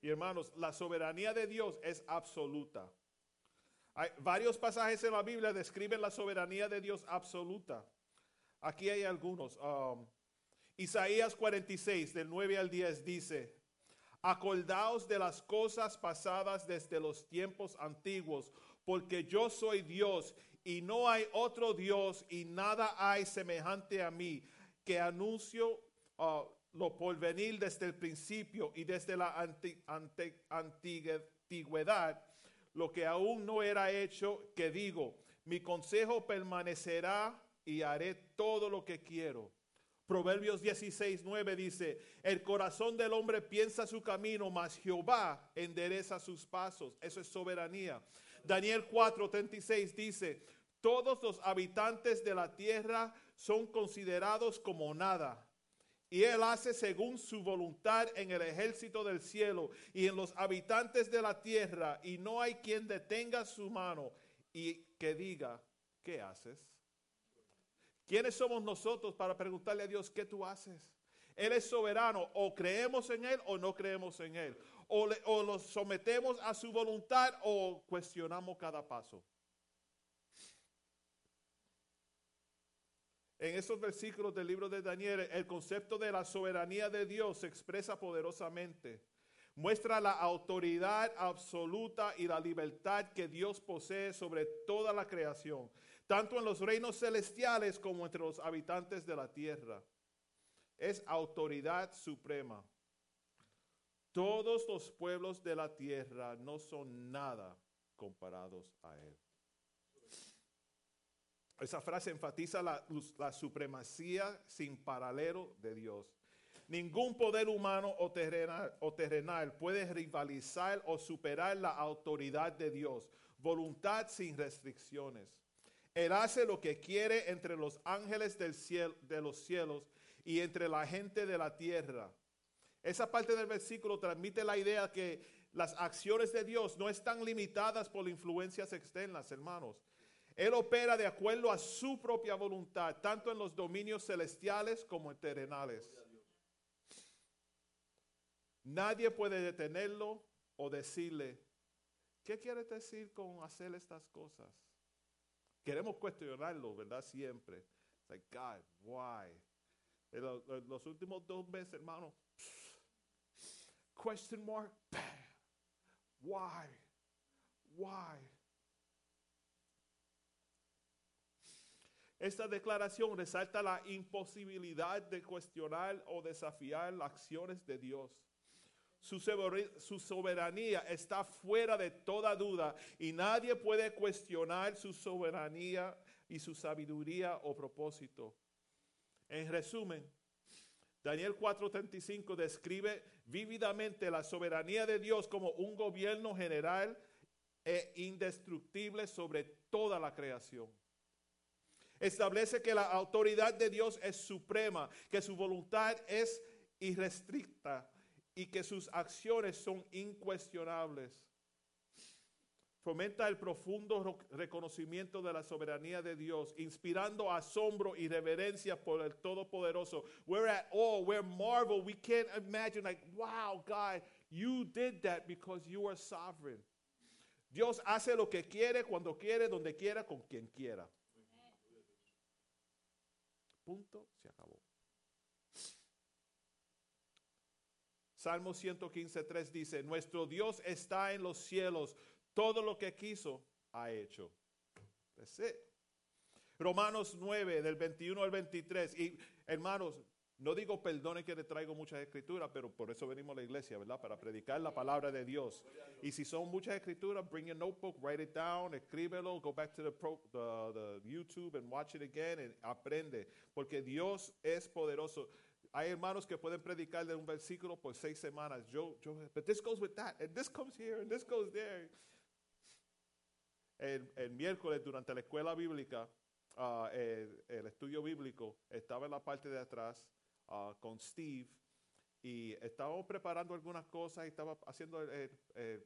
Y hermanos, la soberanía de Dios es absoluta. Hay varios pasajes en la Biblia describen la soberanía de Dios absoluta. Aquí hay algunos. Um, Isaías 46, del 9 al 10, dice, acordaos de las cosas pasadas desde los tiempos antiguos, porque yo soy Dios y no hay otro Dios y nada hay semejante a mí, que anuncio uh, lo por venir desde el principio y desde la antigüedad, lo que aún no era hecho, que digo, mi consejo permanecerá y haré todo lo que quiero. Proverbios 16, 9 dice, el corazón del hombre piensa su camino, mas Jehová endereza sus pasos. Eso es soberanía. Daniel 4, 36 dice, todos los habitantes de la tierra son considerados como nada. y él hace según su voluntad en el ejército del cielo y en los habitantes de la tierra, y no hay quien detenga su mano y que diga, ¿qué haces? ¿Quiénes somos nosotros para preguntarle a Dios, ¿qué tú haces? Él es soberano, o creemos en Él o no creemos en Él. O, le- sometemos a su voluntad o cuestionamos cada paso. En esos versículos del libro de Daniel, el concepto de la soberanía de Dios se expresa poderosamente. Muestra la autoridad absoluta y la libertad que Dios posee sobre toda la creación, tanto en los reinos celestiales como entre los habitantes de la tierra. Es autoridad suprema. Todos los pueblos de la tierra no son nada comparados a Él. Esa frase enfatiza la, supremacía sin paralelo de Dios. Ningún poder humano o terrenal puede rivalizar o superar la autoridad de Dios. Voluntad sin restricciones. Él hace lo que quiere entre los ángeles de los cielos y entre la gente de la tierra. Esa parte del versículo transmite la idea que las acciones de Dios no están limitadas por influencias externas, hermanos. Él opera de acuerdo a su propia voluntad, tanto en los dominios celestiales como en terrenales. Nadie puede detenerlo o decirle, ¿qué quieres decir con hacer estas cosas? Queremos cuestionarlo, ¿verdad? Siempre. It's like, God, why? En lo- en los últimos dos meses, hermano, question mark. Why? Why? Esta declaración resalta la imposibilidad de cuestionar o desafiar las acciones de Dios. Su, sobera- su soberanía está fuera de toda duda y nadie puede cuestionar su soberanía y su sabiduría o propósito. En resumen, Daniel 4:35 describe vívidamente la soberanía de Dios como un gobierno general e indestructible sobre toda la creación. Establece que la autoridad de Dios es suprema, que su voluntad es irrestricta y que sus acciones son incuestionables. Fomenta el profundo ro- reconocimiento de la soberanía de Dios, inspirando asombro y reverencia por el Todopoderoso. We're at awe, we're marvel. We can't imagine, like, wow, God, you did that because you are sovereign. Dios hace lo que quiere, cuando quiere, donde quiera, con quien quiera. Punto, se acabó. Salmo 115.3 dice, nuestro Dios está en los cielos, todo lo que quiso ha hecho. Romanos 9, del 21 al 23. Y hermanos, no digo perdone que le traigo muchas escrituras, pero por eso venimos a la iglesia, ¿verdad? Para predicar la palabra de Dios. Y si son muchas escrituras, bring your notebook, write it down, escríbelo, go back to the, pro- the YouTube and watch it again and aprende. Porque Dios es poderoso. Hay hermanos que pueden predicar de un versículo por seis semanas. Yo, yo, but this goes with that, and this comes here, and this goes there. El, miércoles durante la escuela bíblica, ah, el, estudio bíblico, estaba en la parte de atrás ah, con Steve y estábamos preparando algunas cosas y estaba haciendo el,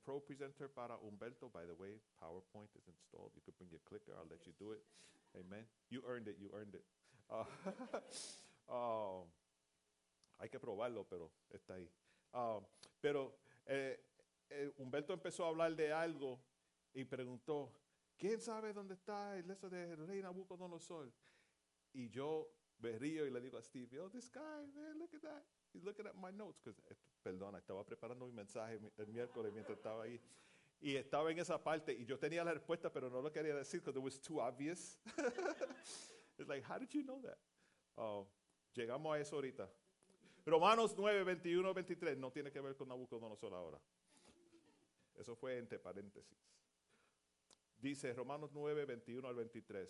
Pro Presenter para Humberto. By the way, PowerPoint is installed. You could bring your clicker. I'll let you do it. Amen. You earned it. You earned it. Ah, ah, hay que probarlo, pero está ahí. Ah, pero eh, eh, Humberto empezó a hablar de algo y preguntó, ¿quién sabe dónde está el eso de rey Nabucodonosor? Y yo me río y le digo a Steve, oh, this guy, man, look at that. He's looking at my notes. eh, perdona, estaba preparando mi mensaje el miércoles mientras estaba ahí. Y estaba en esa parte y yo tenía la respuesta, pero no lo quería decir because it was too obvious. It's like, how did you know that? Oh, llegamos a eso ahorita. Romanos 9, 21, 23 no tiene que ver con Nabucodonosor ahora. Eso fue entre paréntesis. Dice Romanos 9, 21 al 23.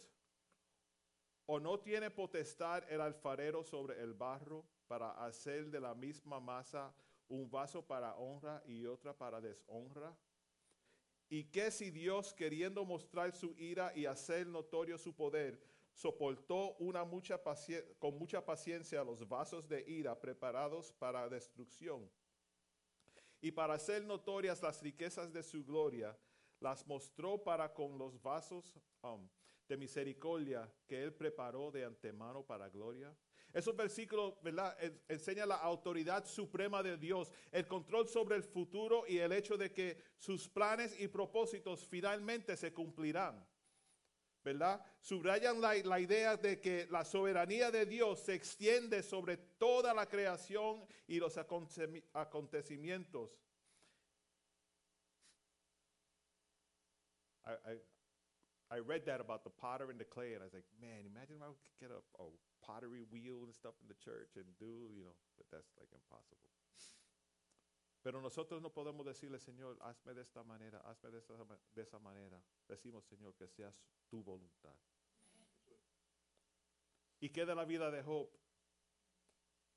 ¿O no tiene potestad el alfarero sobre el barro para hacer de la misma masa un vaso para honra y otra para deshonra? ¿Y qué si Dios, queriendo mostrar su ira y hacer notorio su poder, soportó una mucha con mucha paciencia los vasos de ira preparados para destrucción. Y para hacer notorias las riquezas de su gloria, las mostró para con los vasos um, de misericordia que él preparó de antemano para gloria. Esos versículos, ¿verdad? En- Enseña la autoridad suprema de Dios, el control sobre el futuro y el hecho de que sus planes y propósitos finalmente se cumplirán. ¿Verdad? Subrayan la, la idea de que la soberanía de Dios se extiende sobre toda la creación y los aconte- acontecimientos. I, I, I read that about the potter and the clay, and I was like, man, imagine if I could get a, a pottery wheel and stuff in the church and do, you know, but that's like impossible. Pero nosotros no podemos decirle, Señor, hazme de esta manera, hazme de esa, ma- de esa manera. Decimos, Señor, que sea su- tu voluntad. ¿Y qué de la vida de Job?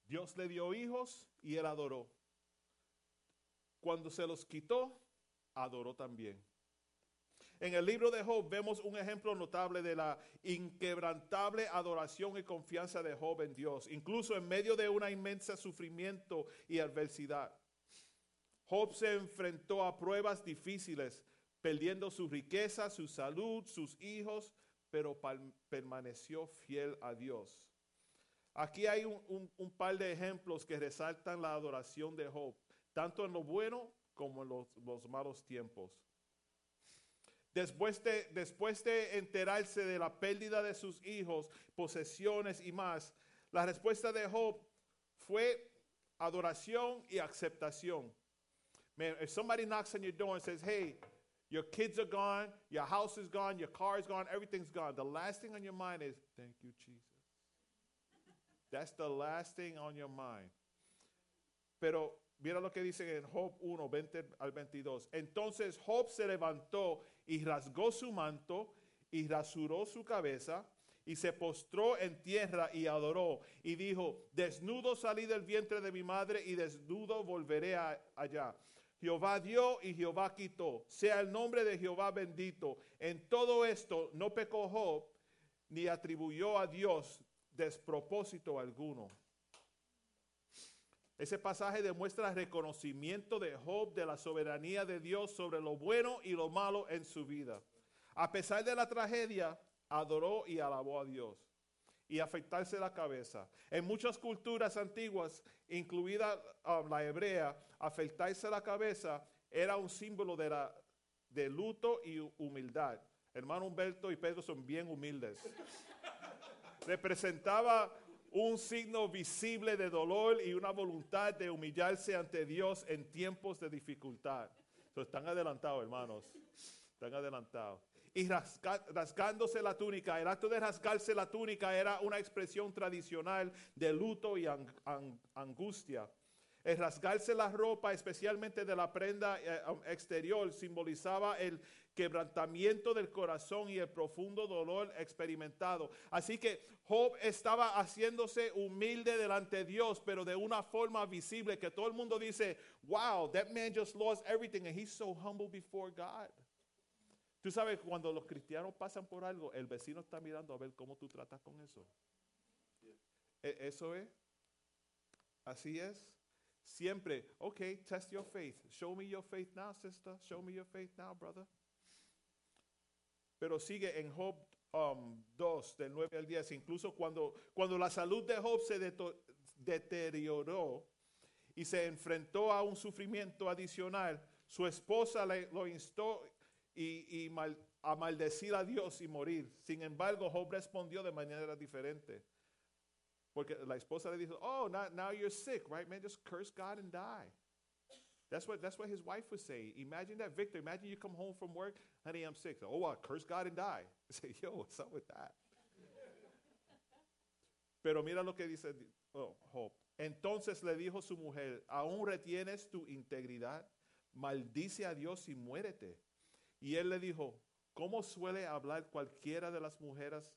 Dios le dio hijos y él adoró. Cuando se los quitó, adoró también. En el libro de Job vemos un ejemplo notable de la inquebrantable adoración y confianza de Job en Dios, incluso en medio de una inmensa sufrimiento y adversidad. Job se enfrentó a pruebas difíciles, perdiendo su riqueza, su salud, sus hijos, pero permaneció fiel a Dios. Aquí hay un, par de ejemplos que resaltan la adoración de Job, tanto en lo bueno como en los, los malos tiempos. Después de, después de enterarse de la pérdida de sus hijos, posesiones y más, la respuesta de Job fue adoración y aceptación. Man, if somebody knocks on your door and says, hey, your kids are gone, your house is gone, your car is gone, everything's gone, the last thing on your mind is, thank you, Jesus. That's the last thing on your mind. Pero mira lo que dice en Job 1, 20 al 22. Entonces Job se levantó y rasgó su manto y rasuró su cabeza y se postró en tierra y adoró y dijo, desnudo salí del vientre de mi madre y desnudo volveré allá. Jehová dio y Jehová quitó. Sea el nombre de Jehová bendito. En todo esto no pecó Job ni atribuyó a Dios despropósito alguno. Ese pasaje demuestra reconocimiento de Job de la soberanía de Dios sobre lo bueno y lo malo en su vida. A pesar de la tragedia, adoró y alabó a Dios y afectarse la cabeza. En muchas culturas antiguas, incluida um, la hebrea, afectarse la cabeza era un símbolo de, luto y humildad. Hermano Humberto y Pedro son bien humildes. Representaba un signo visible de dolor y una voluntad de humillarse ante Dios en tiempos de dificultad. Están adelantados, hermanos. Están adelantados. Y rasca- la túnica. El acto de rasgarse la túnica era una expresión tradicional de luto y ang- ang- angustia. El rasgarse la ropa, especialmente de la prenda eh, exterior, simbolizaba el quebrantamiento del corazón y el profundo dolor experimentado. Así que Job estaba haciéndose humilde delante de Dios, pero de una forma visible que todo el mundo dice, wow, that man just lost everything and he's so humble before God. Tú sabes, cuando los cristianos pasan por algo, el vecino está mirando a ver cómo tú tratas con eso. E- Eso es. Así es. Siempre, okay, test your faith. Show me your faith now, sister. Show me your faith now, brother. Pero sigue en Job um, 2, del 9 al 10. Incluso cuando, cuando la salud de Job se deterioró y se enfrentó a un sufrimiento adicional, su esposa le- lo instó y, mal- a maldecir a Dios y morir. Sin embargo, Job respondió de manera diferente. Porque la esposa le dijo, oh, now, you're sick, right, man? Just curse God and die. That's what, that's what his wife was saying. Imagine that, Victor. Imagine you come home from work, honey, I'm sick. Oh, well, curse God and die. Say, yo, what's up with that? Pero mira lo que dice oh, Job. Entonces le dijo su mujer, ¿aún retienes tu integridad? Maldice a Dios y muérete. Y él le dijo, ¿cómo suele hablar cualquiera de las mujeres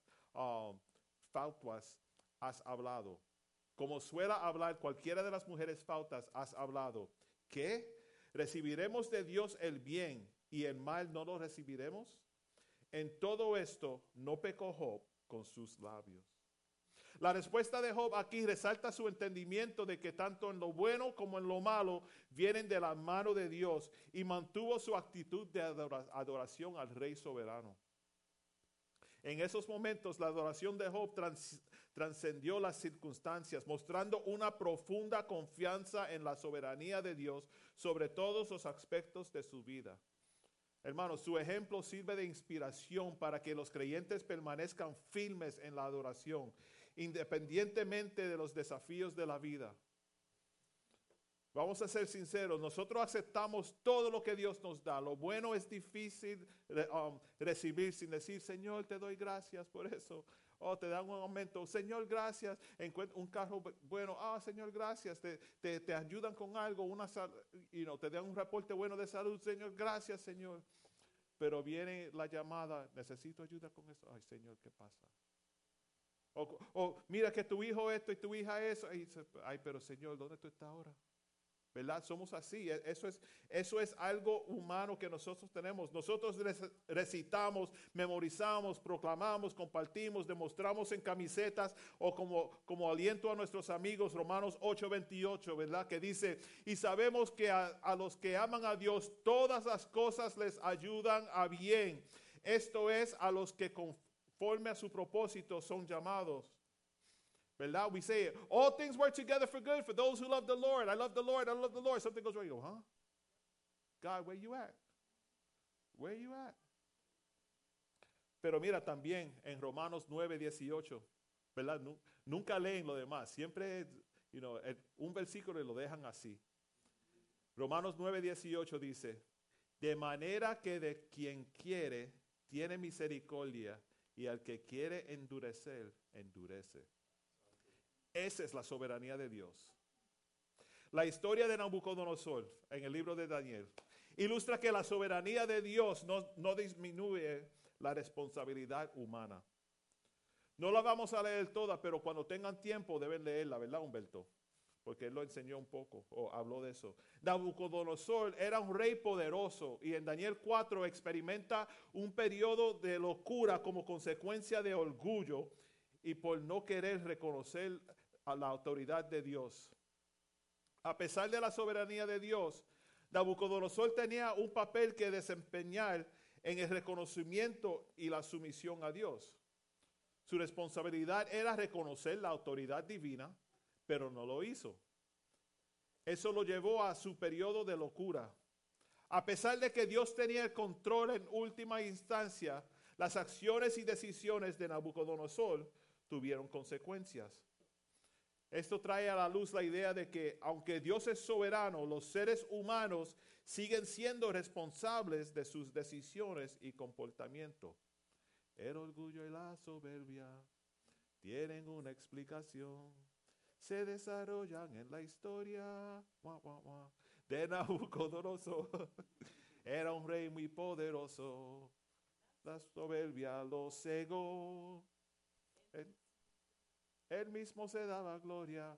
fautas has hablado? Como suela hablar cualquiera de las mujeres fautas has hablado. ¿Qué? ¿Recibiremos de Dios el bien y el mal no lo recibiremos? En todo esto no pecó Job, con sus labios. La respuesta de Job aquí resalta su entendimiento de que tanto en lo bueno como en lo malo vienen de la mano de Dios y mantuvo su actitud de adora- adoración al Rey soberano. En esos momentos la adoración de Job trans- trascendió las circunstancias, mostrando una profunda confianza en la soberanía de Dios sobre todos los aspectos de su vida. Hermanos, su ejemplo sirve de inspiración para que los creyentes permanezcan firmes en la adoración, independientemente de los desafíos de la vida. Vamos a ser sinceros, nosotros aceptamos todo lo que Dios nos da. Lo bueno es difícil um, recibir sin decir, Señor, te doy gracias por eso. O te dan un aumento, Señor, gracias. Encuent- un carro bu- bueno, ah, Señor, gracias. Te, te- te ayudan con algo, una, you te dan un reporte bueno de salud, Señor, gracias, Señor. Pero viene la llamada, necesito ayuda con eso. Ay, Señor, ¿qué pasa? O, mira que tu hijo esto y tu hija eso. Y ay, pero Señor, ¿dónde tú estás ahora? ¿Verdad? Somos así. E- Eso es, eso es algo humano que nosotros tenemos. Nosotros rec- recitamos, memorizamos, proclamamos, compartimos, demostramos en camisetas o como, como aliento a nuestros amigos, Romanos 8:28, ¿verdad? Que dice, y sabemos que a, a los que aman a Dios, todas las cosas les ayudan a bien. Esto es a los que conforme a su propósito son llamados. ¿Verdad? We say, all things work together for good for those who love the Lord. I love the Lord. I love the Lord. Something goes wrong. Huh? God, where you at? Where you at? Pero mira también en Romanos 9, 18, ¿verdad? Nu- nunca leen lo demás. Siempre, you know, un versículo lo dejan así. Romanos 9, 18 dice, de manera que de quien quiere, tiene misericordia, y al que quiere endurecer, endurece. Esa es la soberanía de Dios. La historia de Nabucodonosor en el libro de Daniel ilustra que la soberanía de Dios no, no disminuye la responsabilidad humana. No la vamos a leer toda, pero cuando tengan tiempo deben leerla, ¿verdad, Humberto? Porque él lo enseñó un poco o habló de eso. Nabucodonosor era un rey poderoso y en Daniel 4 experimenta un periodo de locura como consecuencia de orgullo y por no querer reconocer a la autoridad de Dios. A pesar de la soberanía de Dios, Nabucodonosor tenía un papel que desempeñar en el reconocimiento y la sumisión a Dios. Su responsabilidad era reconocer la autoridad divina, pero no lo hizo. Eso lo llevó a su periodo de locura. A pesar de que Dios tenía el control en última instancia, las acciones y decisiones de Nabucodonosor tuvieron consecuencias. Esto trae a la luz la idea de que aunque Dios es soberano, los seres humanos siguen siendo responsables de sus decisiones y comportamiento. El orgullo y la soberbia tienen una explicación. Se desarrollan en la historia Guau, guau, guau, de Nabucodonosor. Era un rey muy poderoso. La soberbia lo cegó. Él mismo se daba gloria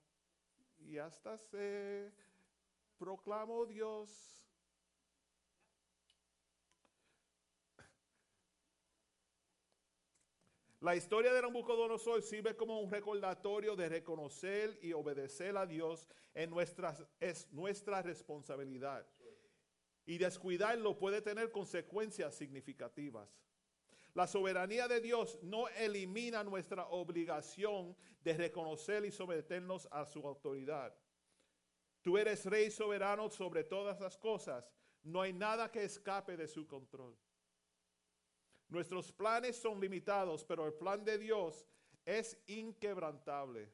y hasta se proclamó Dios. La historia de Nabucodonosor sirve como un recordatorio de reconocer y obedecer a Dios en nuestras, es nuestra responsabilidad. Y descuidarlo puede tener consecuencias significativas. La soberanía de Dios no elimina nuestra obligación de reconocer y someternos a su autoridad. Tú eres rey soberano sobre todas las cosas. No hay nada que escape de su control. Nuestros planes son limitados, pero el plan de Dios es inquebrantable.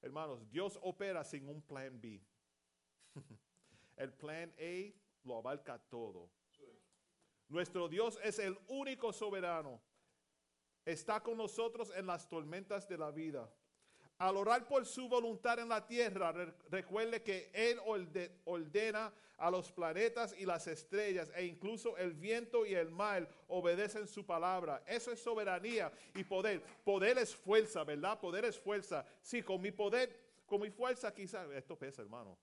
Hermanos, Dios opera sin un plan B. El plan A lo abarca todo. Nuestro Dios es el único soberano. Está con nosotros en las tormentas de la vida. Al orar por su voluntad en la tierra, re- recuerde que Él orde- ordena a los planetas y las estrellas e incluso el viento y el mar obedecen su palabra. Eso es soberanía y poder. Poder es fuerza, ¿verdad? Poder es fuerza. Sí, con mi poder, con mi fuerza quizás, esto pesa, hermano.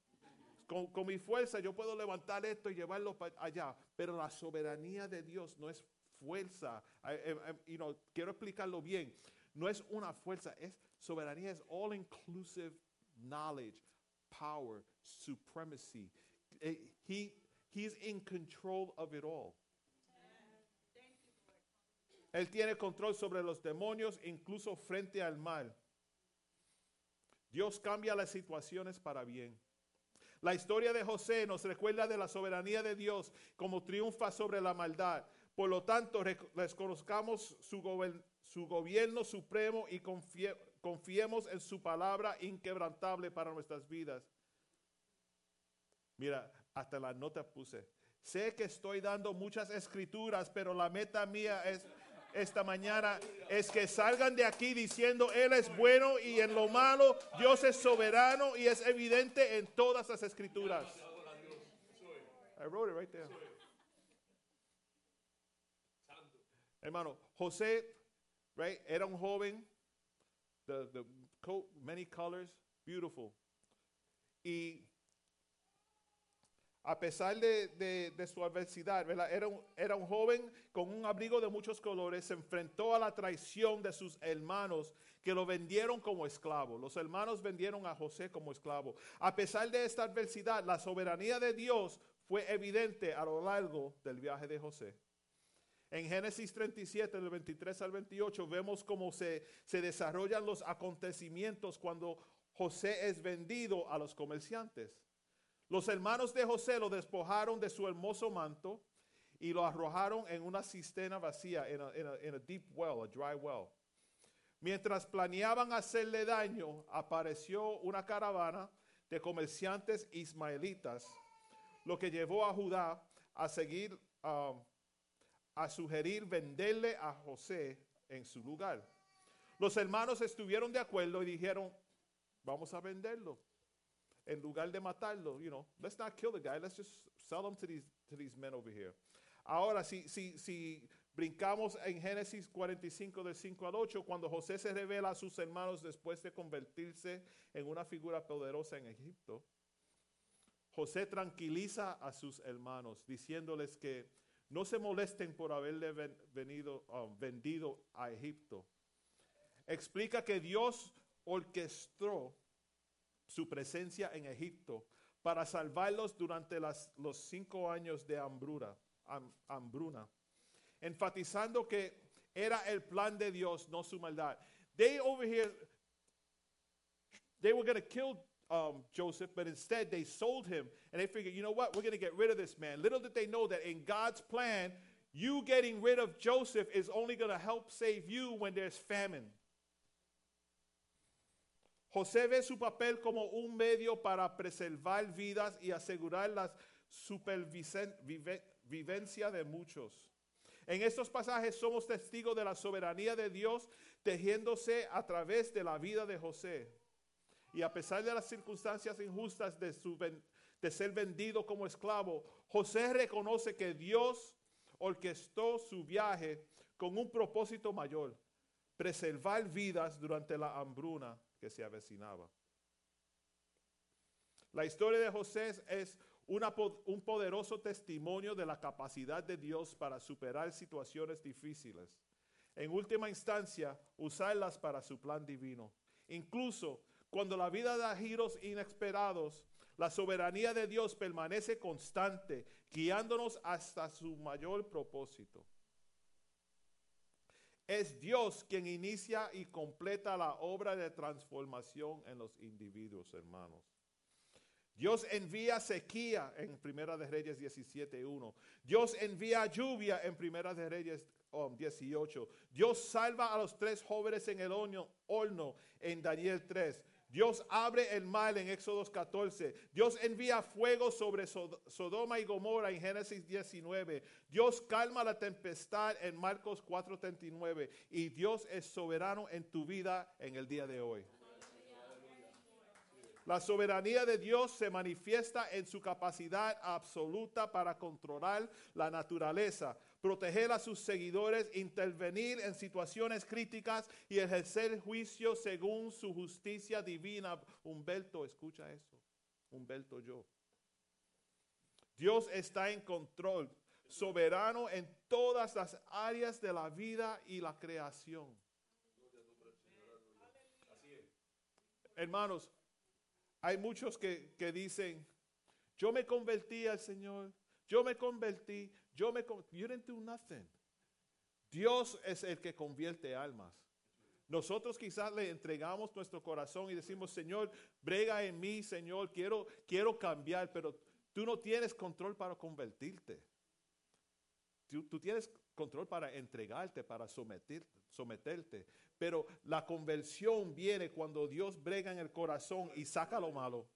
Con, mi fuerza yo puedo levantar esto y llevarlo allá, pero la soberanía de Dios no es fuerza. I- I- I- you know, quiero explicarlo bien. No es una fuerza, es soberanía, es all inclusive knowledge, power, supremacy. Eh, he, he's in control of it all. Él tiene control sobre los demonios, incluso frente al mal. Dios cambia las situaciones para bien. La historia de José nos recuerda de la soberanía de Dios como triunfa sobre la maldad. Por lo tanto, rec- reconozcamos su, su gobierno supremo y confie- confiemos en su palabra inquebrantable para nuestras vidas. Mira, hasta la nota puse. Sé que estoy dando muchas escrituras, pero la meta mía es esta mañana es que salgan de aquí diciendo Él es bueno y en lo malo Dios es soberano y es evidente en todas las escrituras. I wrote it right there. Hermano, José, right, era un joven, the, the coat, many colors, beautiful. Y a pesar de, de- de su adversidad. Era, un, era un joven con un abrigo de muchos colores, se enfrentó a la traición de sus hermanos que lo vendieron como esclavo. Los hermanos vendieron a José como esclavo. A pesar de esta adversidad, la soberanía de Dios fue evidente a lo largo del viaje de José. En Génesis 37, del 23 al 28, vemos cómo se, se desarrollan los acontecimientos cuando José es vendido a los comerciantes. Los hermanos de José lo despojaron de su hermoso manto y lo arrojaron en una cisterna vacía, en a, in a- deep well, a dry well. Mientras planeaban hacerle daño, apareció una caravana de comerciantes ismaelitas, lo que llevó a Judá a seguir, um, a sugerir venderle a José en su lugar. Los hermanos estuvieron de acuerdo y dijeron, vamos a venderlo en lugar de matarlo, you know, let's not kill the guy, let's just sell him to these, to these men over here. Ahora, si, si, si brincamos en Génesis 45 del 5 al 8, cuando José se revela a sus hermanos después de convertirse en una figura poderosa en Egipto, José tranquiliza a sus hermanos diciéndoles que no se molesten por haberle ven- venido, um, vendido a Egipto. Explica que Dios orquestó su presencia en Egipto para salvarlos durante las- los cinco años de hambruna, ham- hambruna, enfatizando que era el plan de Dios, no su maldad. They over here, they were going to kill um, Joseph, but instead they sold him, and they figured, you know what, we're going to get rid of this man. Little did they know that in God's plan, you getting rid of Joseph is only going to help save you when there's famine. José ve su papel como un medio para preservar vidas y asegurar la supervivencia de muchos. En estos pasajes somos testigos de la soberanía de Dios tejiéndose a través de la vida de José. Y a pesar de las circunstancias injustas de, ser vendido como esclavo, José reconoce que Dios orquestó su viaje con un propósito mayor, preservar vidas durante la hambruna que se avecinaba. La historia de José es- un poderoso testimonio de la capacidad de Dios para superar situaciones difíciles. En última instancia, usarlas para su plan divino. Incluso cuando la vida da giros inesperados, la soberanía de Dios permanece constante, guiándonos hasta su mayor propósito. Es Dios quien inicia y completa la obra de transformación en los individuos, hermanos. Dios envía sequía en Primera de Reyes 17.1. Dios envía lluvia en Primera de Reyes um, 18. Dios salva a los tres jóvenes en el horno en Daniel 3. Dios abre el mar en Éxodos 14. Dios envía fuego sobre Sod- Sodoma y Gomorra en Génesis 19. Dios calma la tempestad en Marcos 4:39. Y Dios es soberano en tu vida en el día de hoy. La soberanía de Dios se manifiesta en su capacidad absoluta para controlar la naturaleza, proteger a sus seguidores, intervenir en situaciones críticas y ejercer juicio según su justicia divina. Humberto, escucha eso. Humberto yo. Dios está en control. soberano en todas las áreas de la vida y la creación. Hermanos, hay muchos que, que dicen, yo me convertí al Señor, yo me convertí, yo me. You didn't do nothing. Dios es el que convierte almas. Nosotros quizás le entregamos nuestro corazón y decimos, Señor, brega en mí, Señor, quiero, quiero cambiar, pero tú no tienes control para convertirte. Tú, tú tienes control para entregarte, para someter, someterte. Pero la conversión viene cuando Dios brega en el corazón y saca lo malo.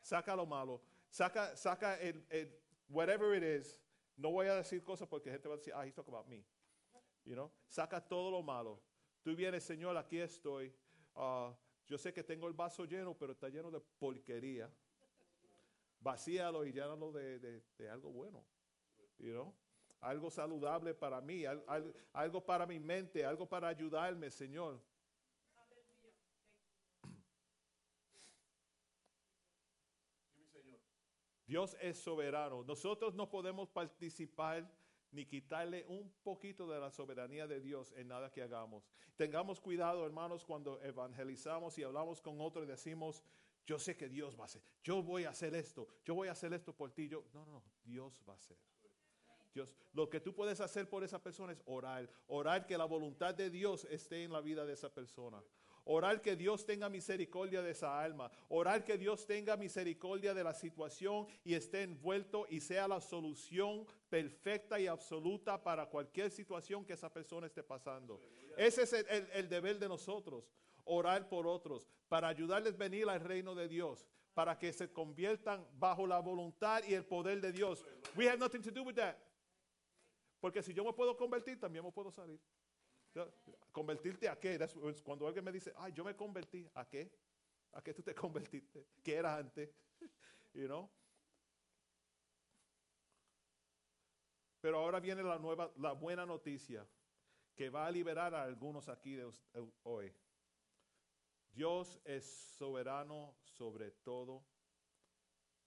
Saca lo malo. Saca, saca whatever it is. No voy a decir cosas porque gente va a decir, ah, he's talking about me. You know? Saca todo lo malo. Tú vienes, Señor, aquí estoy. Ah, yo sé que tengo el vaso lleno, pero está lleno de porquería. Vacíalo y llénalo de, de, algo bueno. You know? Algo saludable para mí, al- al- algo para mi mente, algo para ayudarme, Señor. Dios es soberano. Nosotros no podemos participar ni quitarle un poquito de la soberanía de Dios en nada que hagamos. Tengamos cuidado, hermanos, cuando evangelizamos y hablamos con otros y decimos, yo sé que Dios va a hacer, yo voy a hacer esto, yo voy a hacer esto por ti. Yo, no, no, Dios va a hacer. Dios, lo que tú puedes hacer por esa persona es orar, orar que la voluntad de Dios esté en la vida de esa persona. Orar que Dios tenga misericordia de esa alma. Orar que Dios tenga misericordia de la situación y esté envuelto y sea la solución perfecta y absoluta para cualquier situación que esa persona esté pasando. Ese es el, el- deber de nosotros. Orar por otros para ayudarles a venir al reino de Dios. Para que se conviertan bajo la voluntad y el poder de Dios. We have nothing to do with that. Porque si yo me puedo convertir, también me puedo salir. ¿Convertirte a qué? Cuando alguien me dice, ay, yo me convertí, ¿a qué? ¿A qué tú te convertiste? ¿Qué eras antes? you know? Pero ahora viene la nueva, la buena noticia que va a liberar a algunos aquí de hoy. Dios es soberano sobre todo.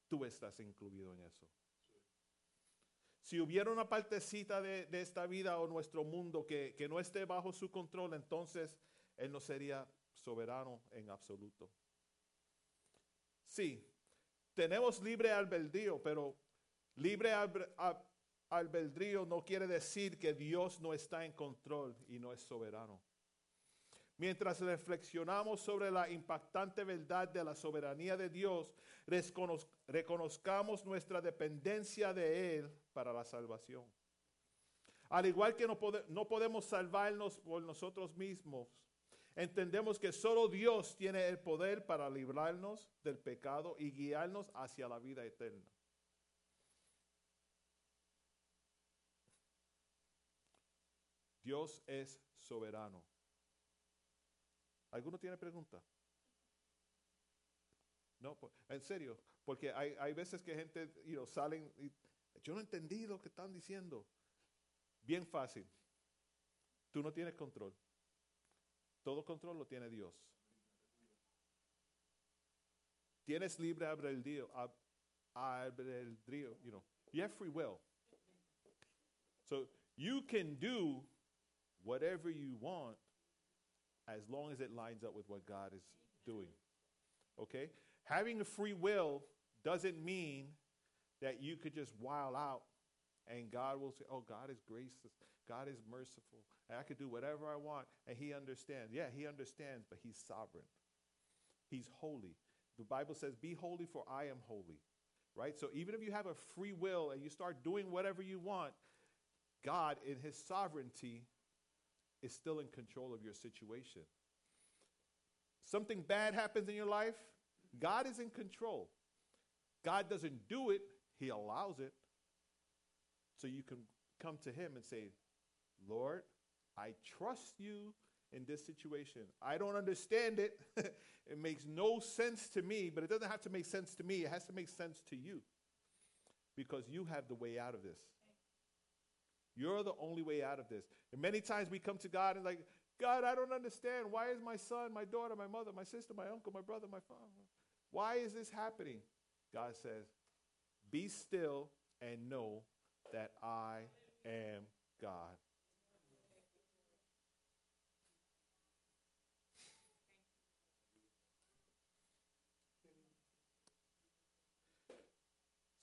Tú estás incluido en eso. Si hubiera una partecita de, de esta vida o nuestro mundo que, que no esté bajo su control, entonces Él no sería soberano en absoluto. Sí, tenemos libre albedrío, pero libre albedrío no quiere decir que Dios no está en control y no es soberano. Mientras reflexionamos sobre la impactante verdad de la soberanía de Dios, reconoz- reconozcamos nuestra dependencia de Él para la salvación. Al igual que no, no podemos salvarnos por nosotros mismos, entendemos que solo Dios tiene el poder para librarnos del pecado y guiarnos hacia la vida eterna. Dios es soberano. ¿Alguno tiene pregunta? No, po- en serio, porque hay, hay veces que gente you know, salen y yo no entendí lo que están diciendo. Bien fácil. Tú no tienes control. Todo control lo tiene Dios. Tienes libre albedrío, albedrío, you know. You have free will. So you can do whatever you want as long as it lines up with what God is doing. Okay? Having a free will doesn't mean that you could just wild out and God will say, Oh, God is gracious. God is merciful. And I could do whatever I want. And He understands. Yeah, He understands, but He's sovereign. He's holy. The Bible says, Be holy, for I am holy. Right? So even if you have a free will and you start doing whatever you want, God, in His sovereignty, is still in control of your situation. Something bad happens in your life, God is in control. God doesn't do it, He allows it. So you can come to Him and say, Lord, I trust you in this situation. I don't understand it. it makes no sense to me, but it doesn't have to make sense to me. It has to make sense to you because you have the way out of this. You're the only way out of this. And many times we come to God and like, God, I don't understand. Why is my son, my daughter, my mother, my sister, my uncle, my brother, my father? Why is this happening? God says, Be still and know that I am God.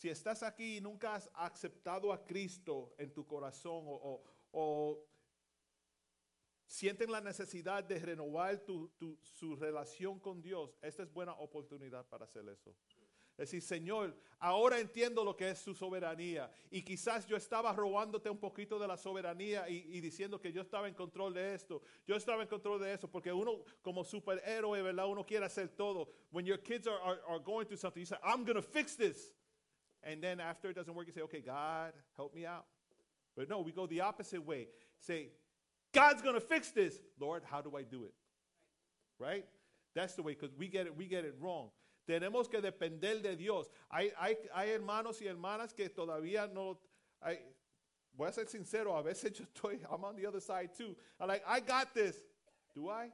Si estás aquí y nunca has aceptado a Cristo en tu corazón o, sienten la necesidad de renovar su relación con Dios, esta es buena oportunidad para hacer eso. Es decir, Señor, ahora entiendo lo que es su soberanía. Y quizás yo estaba robándote un poquito de la soberanía y, diciendo que yo estaba en control de esto. Yo estaba en control de eso. Porque uno, como superhéroe. Uno quiere hacer todo. When your kids are, are, are going through something, you say, I'm going to fix this. And then after it doesn't work, you say, okay, God, help me out. But no, we go the opposite way. Say, God's going to fix this. Lord, how do I do it? Right? That's the way, because we get it, we get it wrong. Tenemos que depender de Dios. Hay, hay, hay hermanos y hermanas que todavía no. Hay, voy a ser sincero, a veces yo estoy, I'm on the other side too. I'm like, I got this. Do I?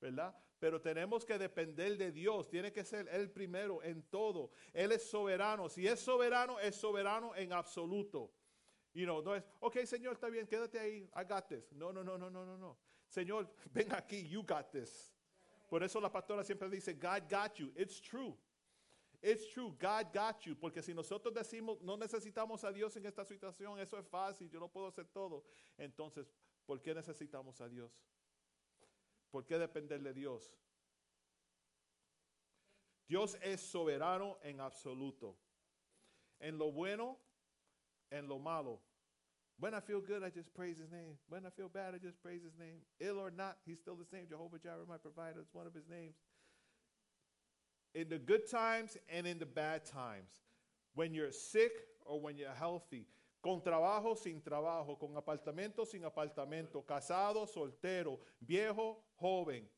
¿Verdad? Pero tenemos que depender de Dios. Tiene que ser Él primero en todo. Él es soberano. Si es soberano, es soberano en absoluto. You know, no es, ok, Señor, está bien, quédate ahí. I got this. No, no, no, no, no, no, no. Señor, ven aquí, you got this. Por eso la pastora siempre dice, God got you. It's true. It's true, God got you. Porque si nosotros decimos, no necesitamos a Dios en esta situación, eso es fácil, yo no puedo hacer todo. Entonces, ¿por qué necesitamos a Dios? ¿Por qué depender de Dios? Dios es soberano en absoluto. En lo bueno, en lo malo. When I feel good, I just praise his name. When I feel bad, I just praise his name. Ill or not, he's still the same. Jehovah Jireh, my provider, it's one of his names. In the good times and in the bad times. When you're sick or when you're healthy. Con trabajo, sin trabajo. Con apartamento, sin apartamento. Casado, soltero. Viejo, joven.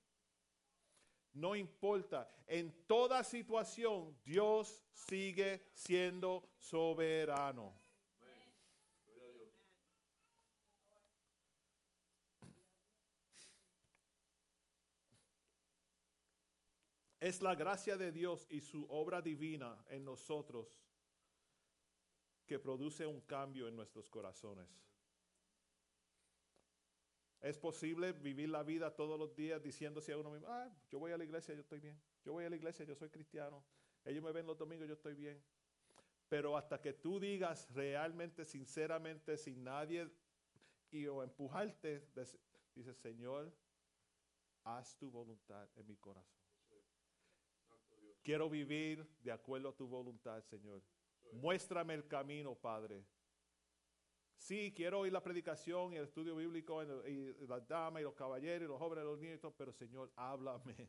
No importa. En toda situación, Dios sigue siendo soberano. Es la gracia de Dios y su obra divina en nosotros que produce un cambio en nuestros corazones. Es posible vivir la vida todos los días diciéndose a uno mismo, ah, yo voy a la iglesia, yo estoy bien. Yo voy a la iglesia, yo soy cristiano. Ellos me ven los domingos, yo estoy bien. Pero hasta que tú digas realmente, sinceramente, sin nadie y o empujarte, dices, Señor, haz tu voluntad en mi corazón. Quiero vivir de acuerdo a tu voluntad, Señor. Muéstrame el camino, Padre. Sí, quiero oír la predicación y el estudio bíblico y, las damas y los caballeros y los jóvenes y los todo, pero Señor, háblame.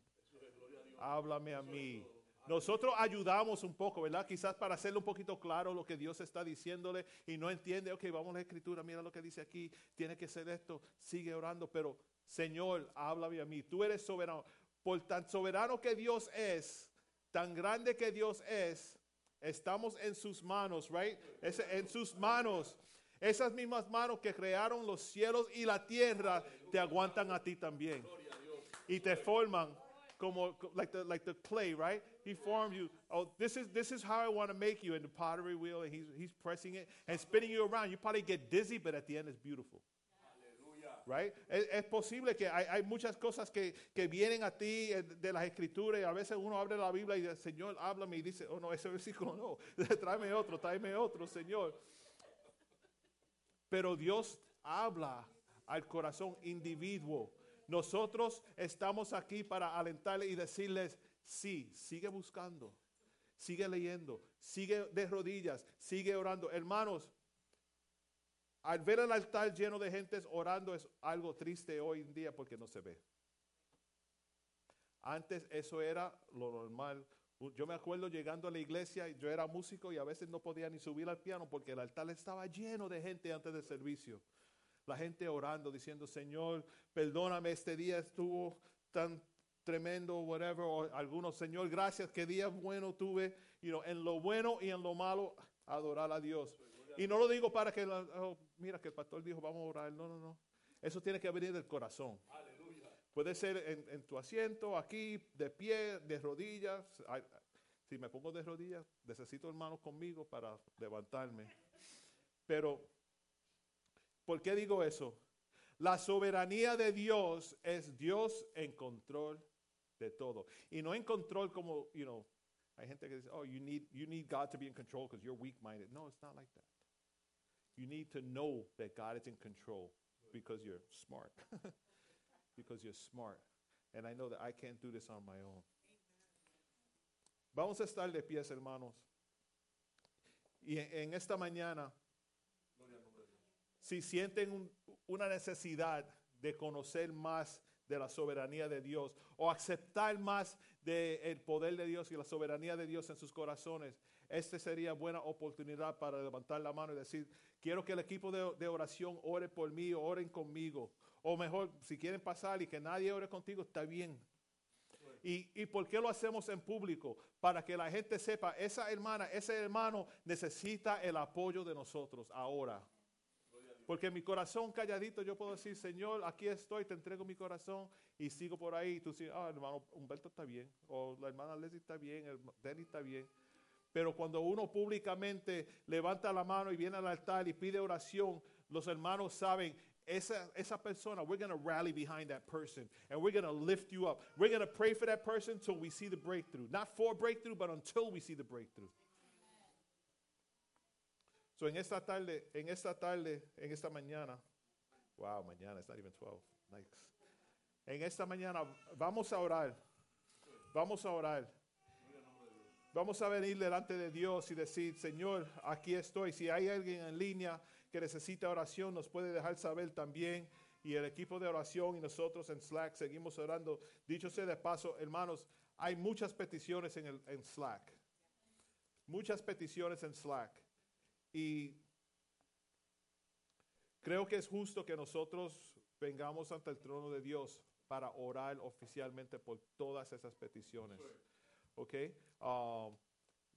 Háblame a mí. Nosotros ayudamos un poco, ¿verdad? Quizás para hacerle un poquito claro lo que Dios está diciéndole y no entiende, ok, vamos a la escritura, mira lo que dice aquí, tiene que ser esto, sigue orando, pero Señor, háblame a mí. Tú eres soberano. Por tan soberano que Dios es, tan grande que Dios es, estamos en sus manos, right? Ese- en sus manos. Esas mismas manos que crearon los cielos y la tierra te aguantan a ti también. Y te forman como like the like the clay, right? He formed you. Oh, this is this is how I want to make you in the pottery wheel, and he's he's pressing it and spinning you around. You probably get dizzy, but at the end it's beautiful. Right? Es, posible que hay, muchas cosas que, que vienen a ti eh, de las escrituras y a veces uno abre la Biblia y dice, Señor, háblame y dice, oh no, ese versículo no, tráeme otro, tráeme otro, Señor. Pero Dios habla al corazón individuo. Nosotros estamos aquí para alentarle y decirles, sí, sigue buscando, sigue leyendo, sigue de rodillas, sigue orando. Hermanos, al ver el altar lleno de gentes orando es algo triste hoy en día porque no se ve. Antes eso era lo normal. Yo me acuerdo llegando a la iglesia, yo era músico y a veces no podía ni subir al piano porque el altar estaba lleno de gente antes del servicio. La gente orando, diciendo, Señor, perdóname, este día estuvo tan tremendo, whatever. O algunos, Señor, gracias, qué día bueno tuve. You know, en lo bueno y en lo malo, adorar a Dios. Y no lo digo para que, la- oh, mira, que el pastor dijo, vamos a orar. No, no, no. Eso tiene que venir del corazón. Puede ser en, en tu asiento, aquí, de pie, de rodillas. Ay, Si me pongo de rodillas, necesito hermanos conmigo para levantarme. Pero, ¿por qué digo eso? La soberanía de Dios es Dios en control de todo. Y no en control como, you know, hay gente que dice, oh, you need, you need God to be in control because you're weak-minded. No, it's not like that. You need to know that God is in control because you're smart. because you're smart. And I know that I can't do this on my own. Vamos a estar de pies, hermanos. Y en, esta mañana, si sienten un- una necesidad de conocer más de la soberanía de Dios o aceptar más del poder de Dios y la soberanía de Dios en sus corazones, esta sería buena oportunidad para levantar la mano y decir, quiero que el equipo de, de oración ore por mí, oren conmigo. O mejor, si quieren pasar y que nadie ore contigo, está bien. ¿Y, ¿Y por qué lo hacemos en público? Para que la gente sepa, esa hermana, ese hermano necesita el apoyo de nosotros ahora. Porque mi corazón calladito yo puedo decir, Señor, aquí estoy, te entrego mi corazón y sigo por ahí. Tú dices, ah, hermano Humberto está bien, o la hermana Leslie está bien, el Denny está bien. Pero cuando uno públicamente levanta la mano y viene al altar y pide oración, los hermanos saben, esa, esa persona, we're going to rally behind that person and we're going to lift you up. We're going to pray for that person until we see the breakthrough. Not for breakthrough, but until we see the breakthrough. So en esta tarde, en esta tarde, en esta mañana, wow, mañana, it's not even 12, nice. En esta mañana vamos a orar, vamos a orar. Vamos a venir delante de Dios y decir, Señor, aquí estoy. Si hay alguien en línea que necesita oración, nos puede dejar saber también. Y el equipo de oración y nosotros en Slack seguimos orando. Dicho sea de paso, hermanos, hay muchas peticiones en, el, en Slack. Muchas peticiones en Slack. Y creo que es justo que nosotros vengamos ante el trono de Dios para orar oficialmente por todas esas peticiones. ¿Ok? Um,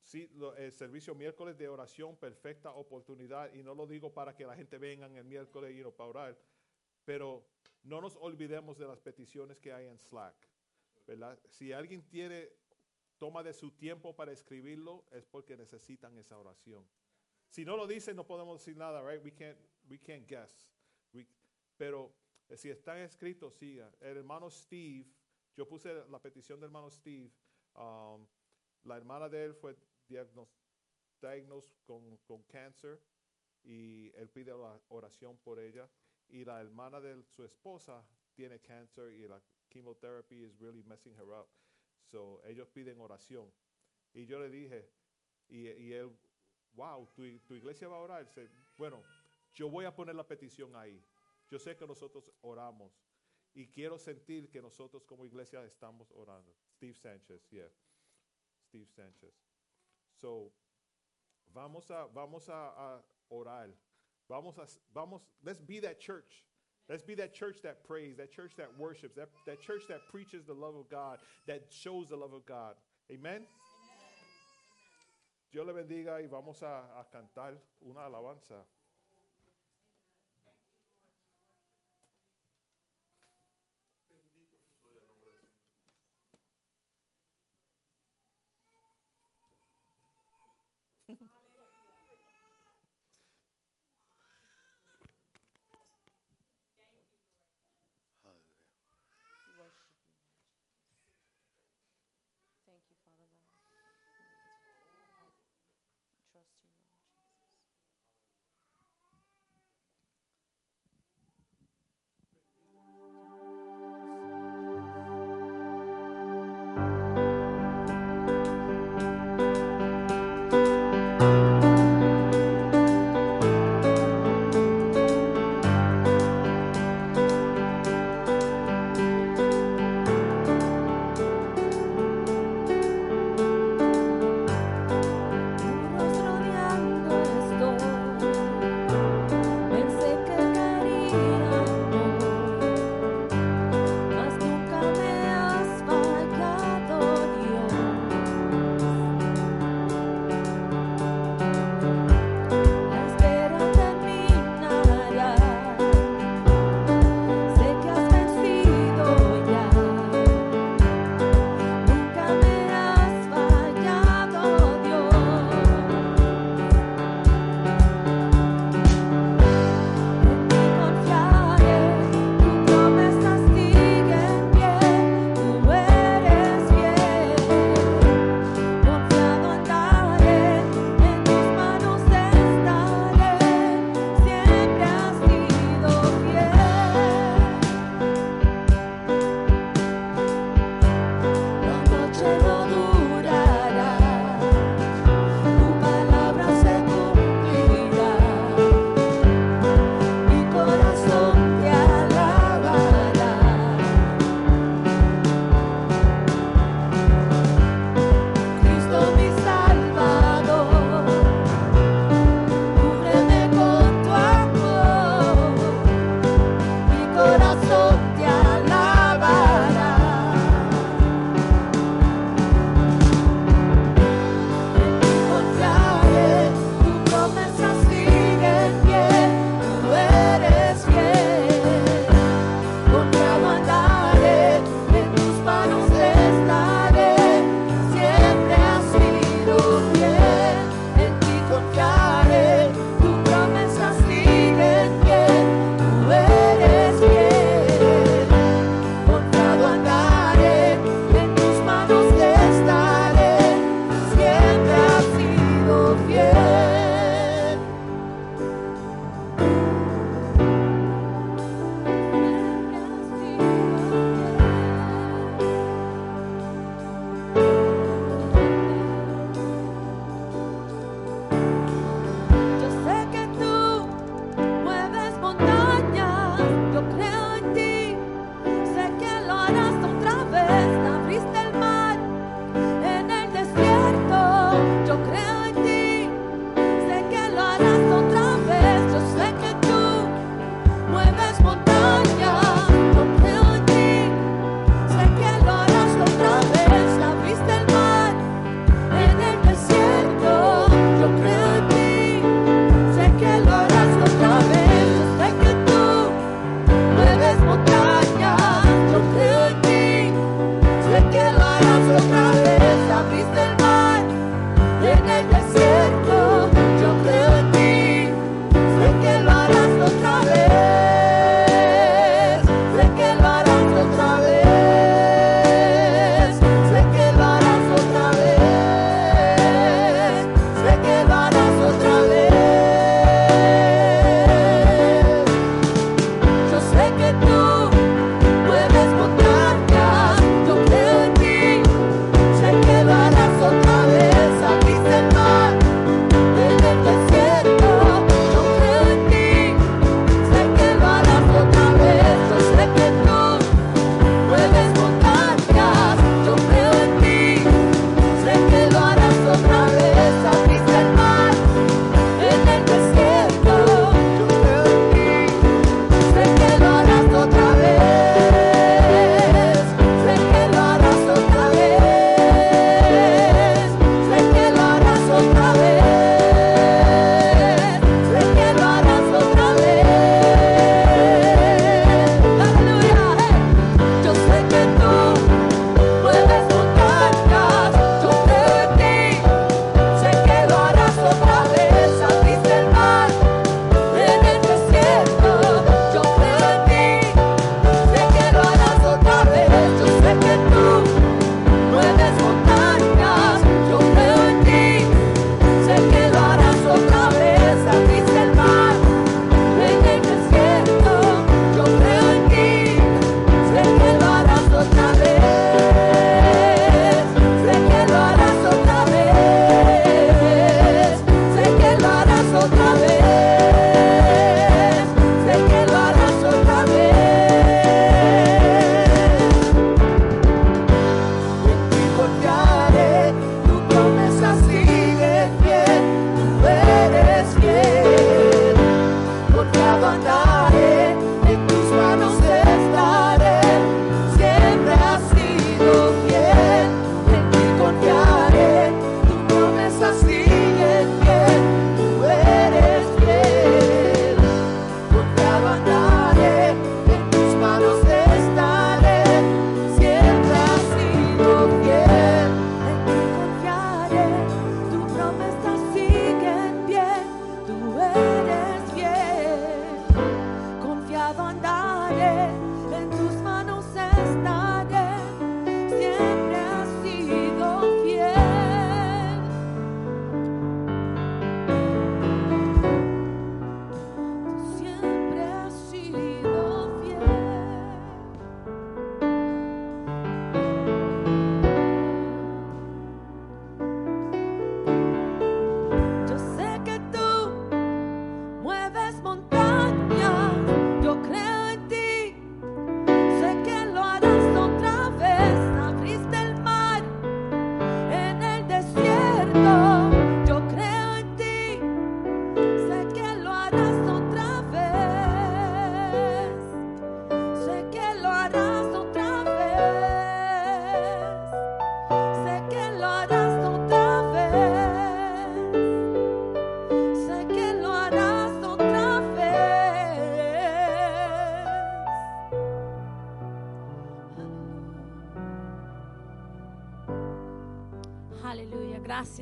sí, el servicio miércoles de oración, perfecta oportunidad. Y no lo digo para que la gente venga el miércoles y no para orar. Pero no nos olvidemos de las peticiones que hay en Slack. ¿verdad? Si alguien tiene, toma de su tiempo para escribirlo, es porque necesitan esa oración. Si no lo dicen, no podemos decir nada, right? We can't, we can't guess. Pero eh, si están escritos, siga. El hermano Steve, yo puse la petición del hermano Steve. Um, la hermana de él fue diagnos, diagnosed con, con cáncer y él pide la oración por ella. Y la hermana de su esposa tiene cáncer y la chemotherapy is really messing her up. So ellos piden oración. Y yo le dije, y, y él, wow, tu, tu iglesia va a orar. Bueno, yo voy a poner la petición ahí. Yo sé que nosotros oramos y quiero sentir que nosotros como iglesia estamos orando. Steve Sánchez, yeah. Steve Sánchez. So, vamos a, vamos a, a orar. Vamos a, vamos, let's be that church. Let's be that church that prays, that church that worships, that, that church that preaches the love of God, that shows the love of God. Amen. Dios le bendiga y vamos a, a cantar una alabanza.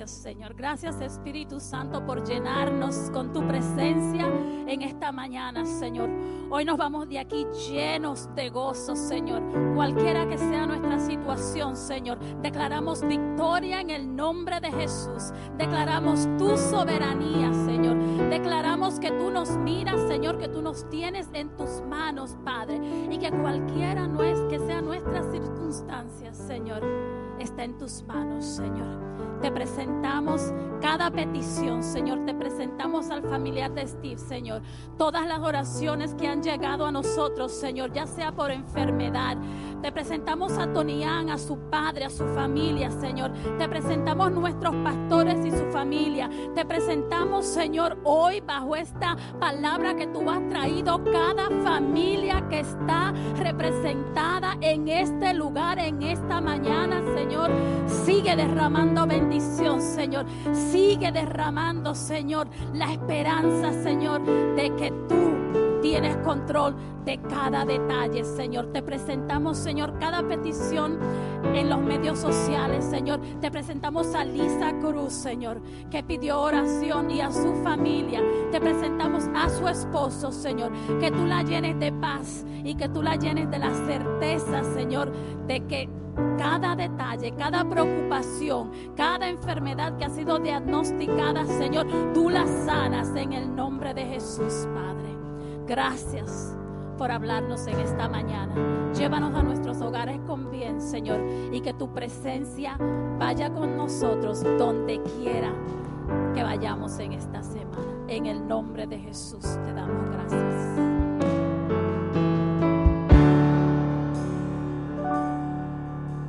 Gracias, Señor. Gracias, Espíritu Santo, por llenarnos con tu presencia en esta mañana, Señor. Hoy nos vamos de aquí llenos de gozo, Señor. Cualquiera que sea nuestra situación, Señor, declaramos victoria en el nombre de Jesús. Declaramos tu soberanía, Señor. Declaramos que tú nos miras, Señor, que tú nos tienes en tus manos, Padre. Y que cualquiera no es que sea nuestra circunstancia, Señor, en tus manos, Señor. Te presentamos cada petición, Señor. Te presentamos al familiar de Steve, Señor. Todas las oraciones que han llegado a nosotros, Señor, ya sea por enfermedad. Te presentamos a Tonián, a su padre, a su familia, Señor. Te presentamos nuestros pastores y su familia. Te presentamos, Señor, hoy bajo esta palabra que tú has traído, cada familia que está representada en este lugar, en esta mañana, Señor. Sigue derramando bendiciones Señor. Sigue derramando, Señor, la esperanza, Señor, de que tú tienes control de cada detalle, Señor. Te presentamos, Señor, cada petición en los medios sociales, Señor. Te presentamos a Lisa Cruz, Señor, que pidió oración y a su familia. Te presentamos a su esposo, Señor, que tú la llenes de paz y que tú la llenes de la certeza, Señor, de que cada detalle, cada preocupación, cada enfermedad que ha sido diagnosticada, Señor, tú la sanas en el nombre de Jesús, Padre. Gracias por hablarnos en esta mañana. Llévanos a nuestros hogares con bien, Señor, y que tu presencia vaya con nosotros donde quiera que vayamos en esta semana. En el nombre de Jesús te damos.